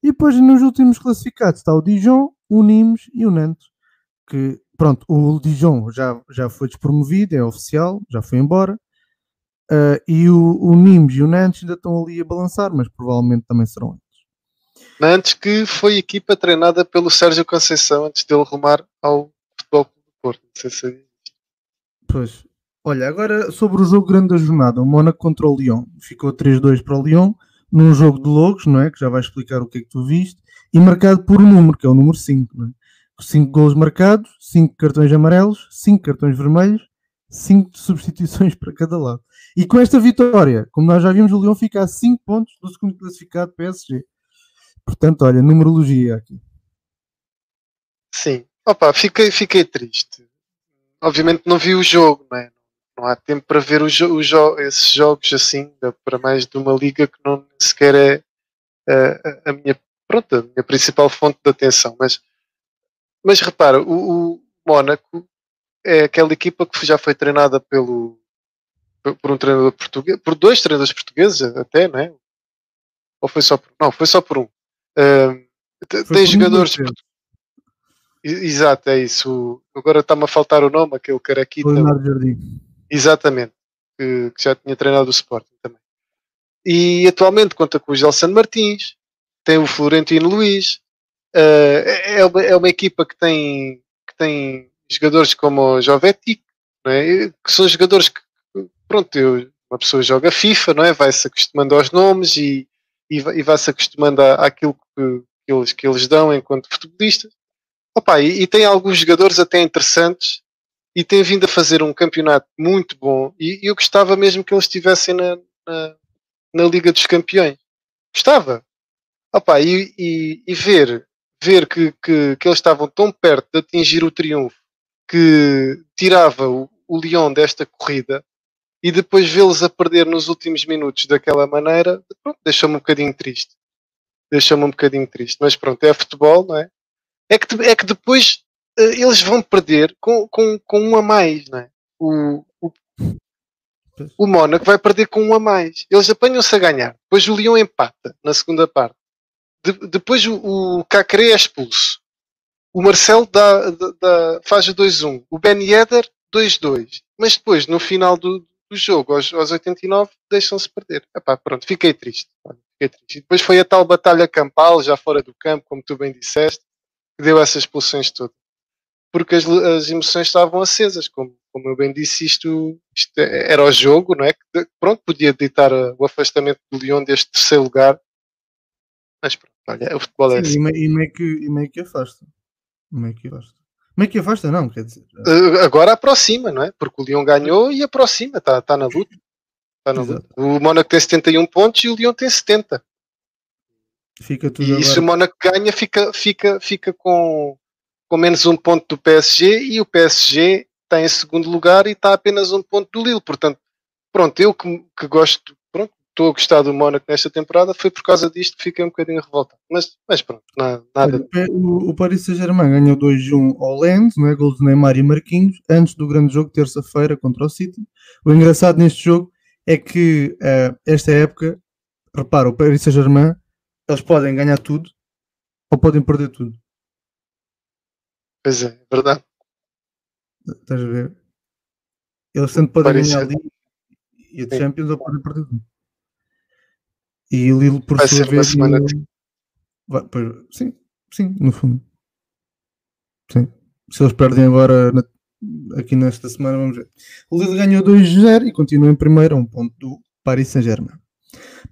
E depois nos últimos classificados está o Dijon, o Nimes e o Nantes, que pronto, o Dijon já, já foi despromovido, é oficial, já foi embora. Uh, e o, o Nimes e o Nantes ainda estão ali a balançar, mas provavelmente também serão Antes que foi equipa treinada pelo Sérgio Conceição antes dele rumar ao Futebol do Porto. Não sei se Pois. Olha, agora sobre o jogo grande da jornada, o Mónaco contra o Lyon. Ficou 3-2 para o Lyon, num jogo de logos, não é? Que já vai explicar o que é que tu viste, e marcado por um número, que é o número 5, não é? 5 gols marcados, 5 cartões amarelos, 5 cartões vermelhos, 5 substituições [laughs] para cada lado. E com esta vitória, como nós já vimos, o Lyon fica a 5 pontos do segundo classificado PSG. Portanto, olha, numerologia aqui. Sim. Opa, fiquei, fiquei triste. Obviamente não vi o jogo, não é? Não há tempo para ver o jo jo esses jogos assim, para mais de uma liga que não sequer é a, a minha, pronto, a minha principal fonte de atenção. Mas, mas repara, o, o Mónaco é aquela equipa que já foi treinada pelo, por um treinador português, por dois treinadores portugueses até, não é? Ou foi só por, não, foi só por um. Uh, tem jogadores. Exato, é isso. Agora está-me a faltar o nome, aquele carequita. Leonardo Jardim. Exatamente, que, que, já tinha treinado o Sporting também. E atualmente conta com o Gelson Martins, tem o Florentino Luiz. Uh, é, uma, é uma equipa que tem, que tem jogadores como o Jovetic, é? que são jogadores que, pronto, eu, uma pessoa joga FIFA, não é? vai-se acostumando aos nomes e, e, e vai-se acostumando à, àquilo que, que, eles, que eles dão enquanto futebolistas. Opa, e, e, tem alguns jogadores até interessantes e tem vindo a fazer um campeonato muito bom e, e eu gostava mesmo que eles estivessem na, na, na, Liga dos Campeões. Gostava. Opa, e, e, e ver, ver que, que, que, eles estavam tão perto de atingir o triunfo que tirava o, o Lyon desta corrida e depois vê-los a perder nos últimos minutos daquela maneira, deixou-me um bocadinho triste. Deixou-me um bocadinho triste. Mas pronto, é futebol, não é? É que, é que depois uh, eles vão perder com, com, com um a mais, não é? O, o, o Mónaco vai perder com um a mais. Eles apanham-se a ganhar. Depois o Lyon empata na segunda parte. De, depois o, o Cacré é expulso. O Marcelo dá, dá, dá, faz o 2-1. O Ben Yedder 2-2. Mas depois, no final do, do jogo aos, aos 89 deixam-se perder. Epá, pronto, fiquei triste, fiquei triste. E depois foi a tal batalha campal, já fora do campo, como tu bem disseste, que deu essas expulsões todas. Porque as, as emoções estavam acesas, como, como eu bem disse, isto, isto era o jogo, não é? Que, pronto, podia ditar o afastamento do Lyon deste terceiro lugar, mas pronto, olha, o futebol é Sim, assim. E meio, que, e meio que afasta. Meio que afasta. É que afasta? Não, quer dizer. Uh, agora aproxima, não é? Porque o Lyon ganhou e aproxima, está tá na luta. Tá na luta. O Mónaco tem 71 pontos e o Lyon tem 70. Fica tudo e agora. se o Mónaco ganha, fica, fica, fica com, com menos um ponto do PSG e o PSG está em segundo lugar e está apenas um ponto do Lille. Portanto, pronto, eu que, que gosto, pronto, estou a gostar do Mónaco nesta temporada, foi por causa disto que fiquei um bocadinho revoltado. Mas, mas pronto, nada. nada. O, o Paris Saint-Germain ganhou 2-1 ao Lens, não é? Gol de Neymar e Marquinhos, antes do grande jogo, terça-feira, contra o City. O engraçado neste jogo é que uh, esta época, repara, o Paris Saint-Germain, eles podem ganhar tudo ou podem perder tudo. Pois é, é verdade. Estás a ver? Eles sempre podem Paris ganhar ali e a Champions ou podem perder tudo. E o Lille, por Vai sua vez. Semana Vai, pois, sim, sim, no fundo. Sim. Se eles perdem agora na... aqui nesta semana, vamos ver. O Lille ganhou 2-0 e continua em primeiro, a um ponto do Paris Saint-Germain.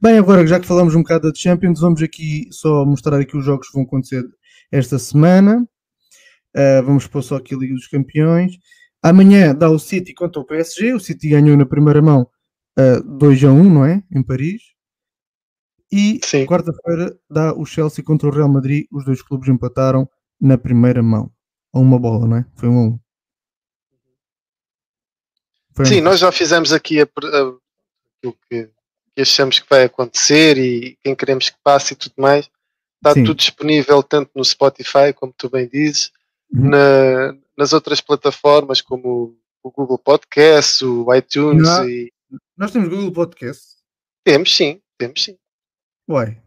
Bem, agora já que falamos um bocado da Champions, vamos aqui só mostrar aqui os jogos que vão acontecer esta semana. Uh, vamos pôr só aqui a Liga dos Campeões. Amanhã dá o City contra o PSG. O City ganhou na primeira mão uh, ah, 2 a 1, não é? Em Paris. E quarta-feira dá o Chelsea contra o Real Madrid. Os dois clubes empataram na primeira mão. A uma bola, não é? Foi um a um. Foi Sim, um. nós já fizemos aqui a, a, o que, que, achamos que vai acontecer e quem queremos que passe e tudo mais. Está Sim. tudo disponível tanto no Spotify, como tu bem dizes, uhum. na, nas outras plataformas como o Google Podcast, o iTunes Não, e. Nós temos Google Podcast? Temos sim, temos sim. Ué.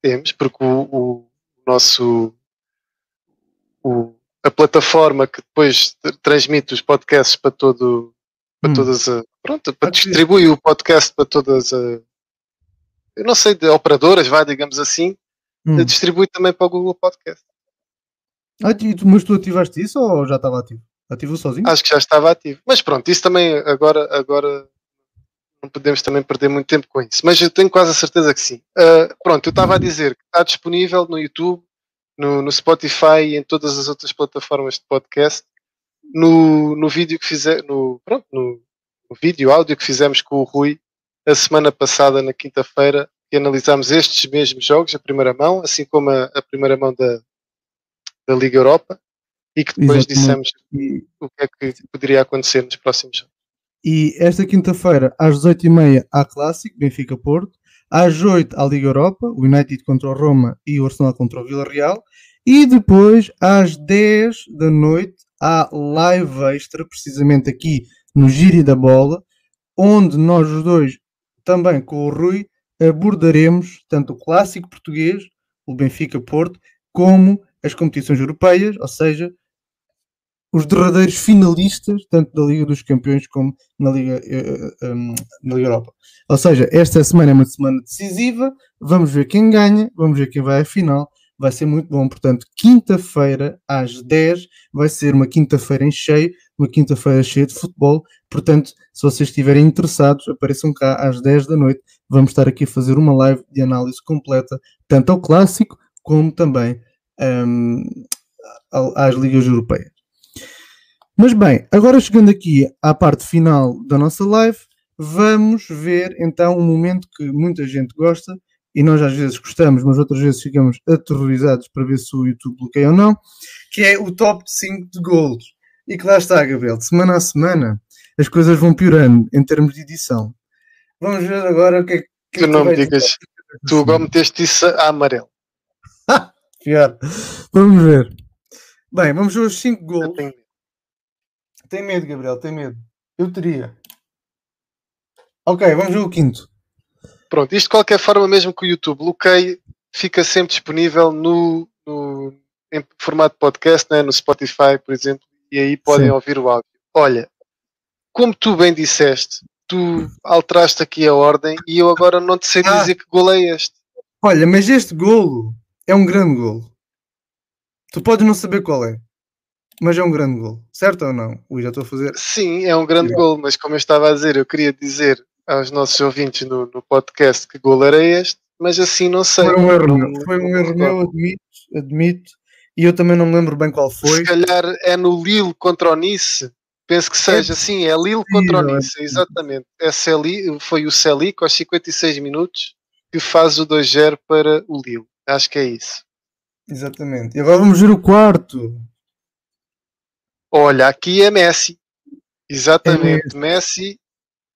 Temos, porque o, o nosso. O, a plataforma que depois transmite os podcasts para todo. Para hum. todas a, Pronto, para distribui o podcast para todas a. Eu não sei, de operadoras, vai, digamos assim, hum. distribui também para o Google Podcast. Ah, mas tu ativaste isso ou já estava ativo? Ativou sozinho? Acho que já estava ativo. Mas pronto, isso também agora, agora não podemos também perder muito tempo com isso. Mas eu tenho quase a certeza que sim. Uh, pronto, eu estava a dizer que está disponível no YouTube, no, no, Spotify e em todas as outras plataformas de podcast. No, no vídeo que fizer, no, pronto, no, no vídeo áudio que fizemos com o Rui a semana passada, na quinta-feira, que analisámos estes mesmos jogos, a primeira mão, assim como a, a primeira mão da, da Liga Europa, e que depois Exatamente. dissemos o que é que poderia acontecer nos próximos jogos. E esta quinta-feira, às 18h30, há Clássico, Benfica-Porto. Às 8 há Liga Europa, o United contra o Roma e o Arsenal contra o Villarreal. E depois, às 10 da noite, há live extra, precisamente aqui no Giri da Bola, onde nós os dois, também com o Rui, abordaremos tanto o clássico português, o Benfica-Porto, como as competições europeias, ou seja, os derradeiros finalistas, tanto da Liga dos Campeões como na Liga, uh, eh, um, na Liga Europa. Ou seja, esta semana é uma semana decisiva, vamos ver quem ganha, vamos ver quem vai à final, vai ser muito bom. Portanto, quinta-feira às 10 vai ser uma quinta-feira em cheio, uma quinta-feira cheia de futebol. Portanto, se vocês estiverem interessados, apareçam cá às 10 da noite. Vamos estar aqui a fazer uma live de análise completa, tanto ao clássico como também um, às ligas europeias. Mas bem, agora chegando aqui à parte final da nossa live, vamos ver então um momento que muita gente gosta e nós às vezes gostamos, mas outras vezes ficamos aterrorizados para ver se o YouTube bloqueia ou não, que é o top 5 de gols. E que lá está, Gabriel, de semana a semana as coisas vão piorando em termos de edição. Vamos ver agora o que é que. Tu não me digas, tu agora meteste isso a amarelo. [laughs] Pior. Vamos ver. Bem, vamos ver os 5 gols tem medo, Gabriel, tem medo. Eu teria. Ok, vamos ver o quinto. Pronto, isto de qualquer forma, mesmo que o YouTube bloqueie, fica sempre disponível no, no em formato podcast, né, no Spotify, por exemplo, e aí podem Sim. ouvir o áudio. Olha, como tu bem disseste, tu alteraste aqui a ordem e eu agora não te sei ah. dizer que gol é este. Olha, mas este golo é um grande golo. Tu podes não saber qual é mas é um grande gol, certo ou não? Ui, já estou a fazer. Sim, é um grande gol, mas como eu estava a dizer, eu queria dizer aos nossos ouvintes no, no podcast que gol era este, mas assim não sei. Foi um erro meu, foi um erro meu, admito, admito, E eu também não me lembro bem qual foi. Se calhar é no Lille contra o Nice. Penso que seja, é sim, é Lille contra o é Nice, exatamente. É Celi, foi o Celic aos 56 minutos que faz o 2-0 para o Lille. Acho que é isso. Exatamente. E agora vamos ver o quarto. Olha, aqui é Messi. Exatamente, é Messi.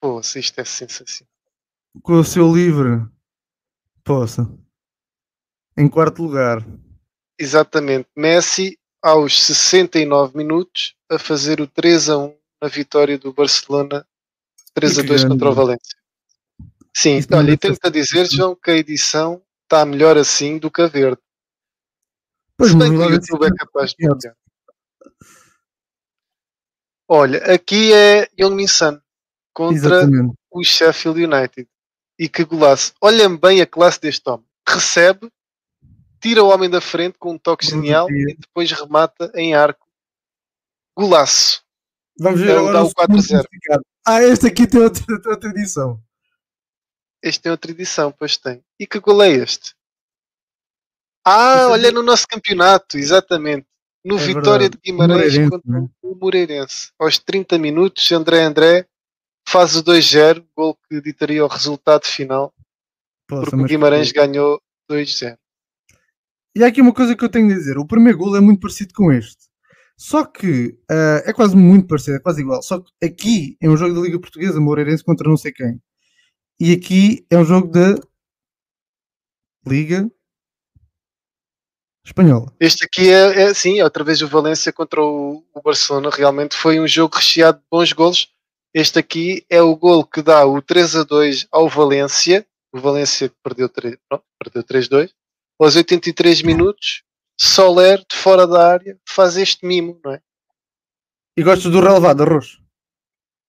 Pô, isto é sensacional. Com o seu livre. Poça. Em quarto lugar. Exatamente. Messi aos 69 minutos a fazer o 3 a 1 na vitória do Barcelona 3 a 2 contra o Valência. Sim, Isso olha, e tenho-te a dizer, João, que a edição está melhor assim do que a verde. Pois Se bem que o YouTube é capaz de mudar. Olha, aqui é Young Sun contra Exatamente. o Sheffield United. E que golaço. Olhem bem a classe deste homem. Recebe, tira o homem da frente com um toque genial e depois remata em arco. Golaço. Vamos ver Ele agora o 4-0. Ah, este aqui tem outra, outra edição. Este tem outra edição, pois tem. E que gol é este? Ah, este olha é... no nosso campeonato, exatamente. No é Vitória verdade. de Guimarães contra né? o Moreirense. Aos 30 minutos, André André faz o 2-0, gol que ditaria o resultado final. Poxa, porque o Guimarães ganhou 2-0. E há aqui uma coisa que eu tenho a dizer: o primeiro gol é muito parecido com este. Só que uh, é quase muito parecido, é quase igual. Só que aqui é um jogo da Liga Portuguesa, Moreirense contra não sei quem. E aqui é um jogo da Liga Espanhola. Este aqui é, é sim, outra vez o Valência contra o, o, Barcelona. Realmente foi um jogo recheado de bons golos. Este aqui é o gol que dá o 3 a 2 ao Valência. O Valência perdeu 3, pronto, perdeu 3-2. Aos 83 minutos, Soler, de fora da área, faz este mimo, não é? E gostas do relevado, arroz?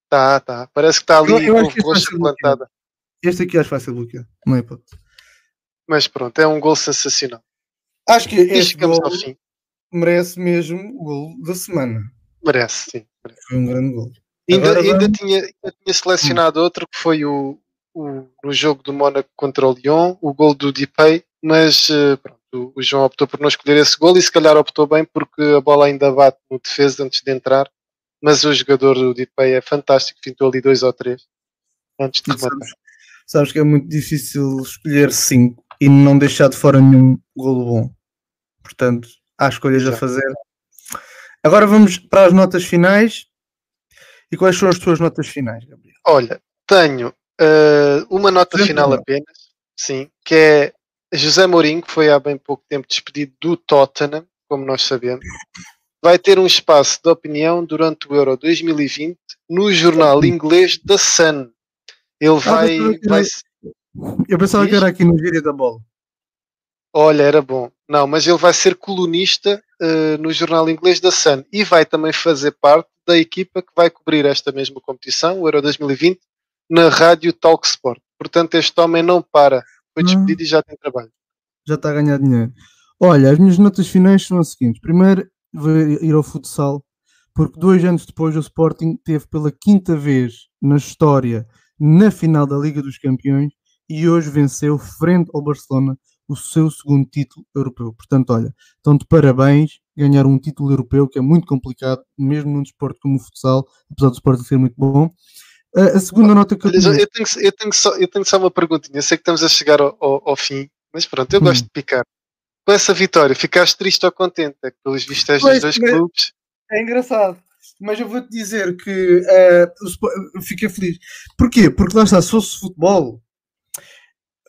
Tá, tá. Parece que está ali eu, eu com roxa plantada. Este aqui acho fácil bloquear, não é hipótese. Mas pronto, é um gol sensacional. Acho que este gol merece mesmo o gol da semana. Merece, sim. Merece. Foi um grande gol. Ainda, ainda, tinha, ainda tinha selecionado hum. outro que foi o, o, no jogo do Mónaco contra o Lyon, o gol do Dipay, mas uh, pronto, o João optou por não escolher esse gol e se calhar optou bem porque a bola ainda bate no defesa antes de entrar, mas o jogador do Dipay é fantástico, fintou ali dois ou três antes de rematar. Sabes que é muito difícil escolher 5 e não deixar de fora nenhum golo bom. Portanto, há escolhas a fazer. Agora vamos para as notas finais. E quais são as tuas notas finais, Gabriel? Olha, tenho uh, uma nota final apenas, sim, que é José Mourinho, que foi há bem pouco tempo despedido do Tottenham, como nós sabemos, vai ter um espaço de opinião durante o Euro 2020 no jornal inglês The Sun. Ele vai. Ah, vai... Eu pensava que era aqui no Gíria da Bola. Olha, era bom. Não, mas ele vai ser colunista uh, no jornal inglês da Sun e vai também fazer parte da equipa que vai cobrir esta mesma competição, o Euro 2020, na rádio Talk Sport. Portanto, este homem não para. Foi despedido hum. e já tem trabalho. Já está a ganhar dinheiro. Olha, as minhas notas finais são as seguintes. Primeiro, vou ir ao futsal, porque dois anos depois o Sporting teve pela quinta vez na história na final da Liga dos Campeões e hoje venceu frente ao Barcelona o seu segundo título europeu. Portanto, olha, estão de parabéns ganhar um título europeu que é muito complicado, mesmo num desporto como o futsal, apesar do esporte ser muito bom. A segunda nota que eu, tenho... eu, tenho, eu, tenho só, eu tenho só uma perguntinha. Eu sei que estamos a chegar ao, ao, ao fim, mas pronto, eu hum. gosto de picar. Com essa vitória, ficaste triste ou contente? É que pelos vistos dos dois clubes. É engraçado mas eu vou-te dizer que uh, fiquei feliz. Porquê? Porque lá está, se fosse futebol,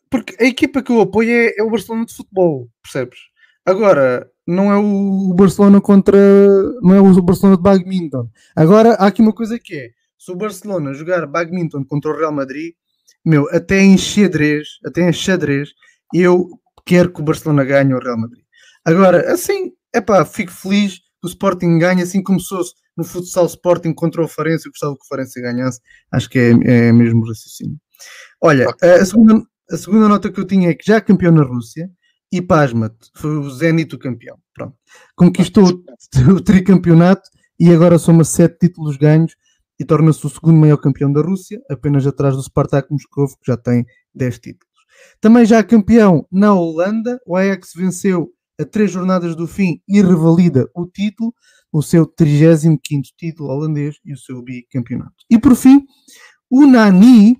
porque a equipa que eu apoio é, é, o Barcelona de futebol, percebes? Agora, não é o Barcelona contra. não é o Barcelona de badminton. Agora, há aqui uma coisa que é: se o Barcelona jogar badminton contra o Real Madrid, meu, até em xadrez, até em xadrez, eu quero que o Barcelona ganhe o Real Madrid. Agora, assim, é pá, fico feliz que o Sporting ganhe, assim como se fosse no futsal Sporting contra o Farense, eu gostava que o Farense ganhasse, acho que é, é mesmo raciocínio. Olha, a, segunda, a segunda nota que eu tinha é que já campeão na Rússia, e pasma-te, foi o Zenit o campeão. Pronto. Conquistou o, [laughs] o tricampeonato e agora soma sete títulos ganhos e torna-se o segundo maior campeão da Rússia, apenas atrás do Spartak Moscovo, que já tem 10 títulos. Também já campeão na Holanda, o Ajax venceu a três jornadas do fim e revalida o título, o seu 35 título holandês e o seu bicampeonato. E por fim, o Nani,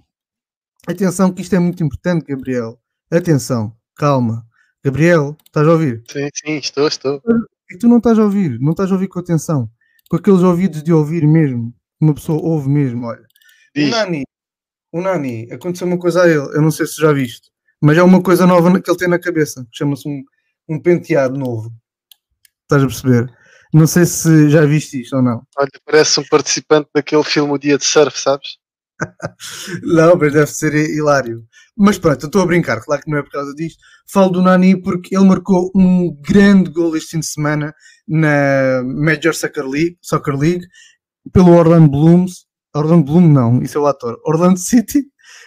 atenção que isto é muito importante, Gabriel. Atenção, calma. Gabriel, estás a ouvir? Sim, sim, estou, estou. E tu não estás a ouvir, não estás a ouvir com atenção, com aqueles ouvidos de ouvir mesmo, uma pessoa ouve mesmo, olha. Diz. O Nani, o Nani, aconteceu uma coisa a ele, eu não sei se já viste, mas é uma coisa nova que ele tem na cabeça, chama-se um, um penteado novo. Estás a perceber? Não sei se já viste isto ou não. Olha, parece um participante daquele filme O Dia de Surf, sabes? [laughs] não, mas deve ser hilário. Mas pronto, eu estou a brincar, claro que não é por causa disto. Falo do Nani porque ele marcou um grande gol este fim de semana na Major Soccer League, Soccer League pelo Orlando Blooms. Orlando Bloom não, isso é o ator. Orlando City.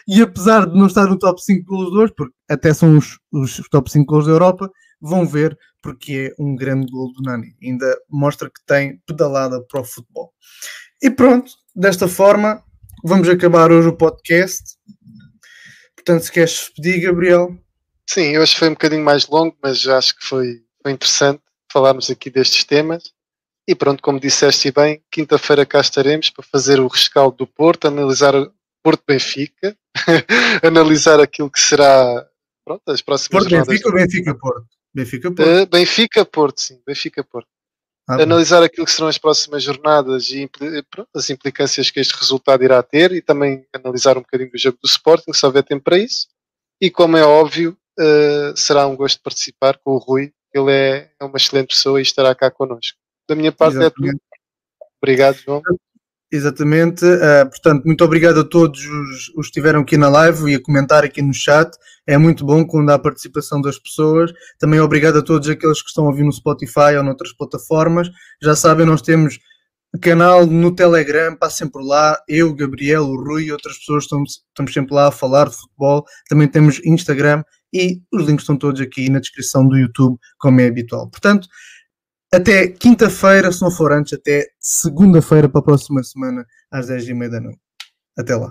E apesar de não estar no top 5 golos de hoje, porque até são os, os top 5 golos da Europa, vão ver porque é um grande gol do Nani. Ainda mostra que tem pedalada para o futebol. E pronto, desta forma vamos acabar hoje o podcast. Portanto, se queres despedir, Gabriel. Sim, hoje foi um bocadinho mais longo, mas acho que foi, foi interessante falarmos aqui destes temas. E pronto, como disseste bem, quinta-feira cá estaremos para fazer o rescaldo do Porto, analisar o Porto Benfica, [laughs] analisar aquilo que será pronto, as próximas Porto Benfica ou Benfica Porto? Benfica Porto. Uh, Benfica Porto, sim, Benfica Porto. Ah, analisar aquilo que serão as próximas jornadas e pronto, as implicâncias que este resultado irá ter e também analisar um bocadinho do jogo do Sporting, se houver tempo para isso. E como é óbvio, uh, será um gosto participar com o Rui, ele é, é uma excelente pessoa e estará cá connosco. Da minha parte Exatamente. é tudo. Obrigado, João. Exatamente, uh, portanto, muito obrigado a todos os, os que estiveram aqui na live e a comentar aqui no chat. É muito bom quando há participação das pessoas. Também obrigado a todos aqueles que estão a ouvir no Spotify ou noutras plataformas. Já sabem, nós temos canal no Telegram, passem por lá. Eu, Gabriel, o Rui e outras pessoas estamos, estamos sempre lá a falar de futebol. Também temos Instagram e os links estão todos aqui na descrição do YouTube, como é habitual. Portanto, até quinta-feira, se não for antes, até segunda-feira para a próxima semana, às 10h30 da noite. Até lá.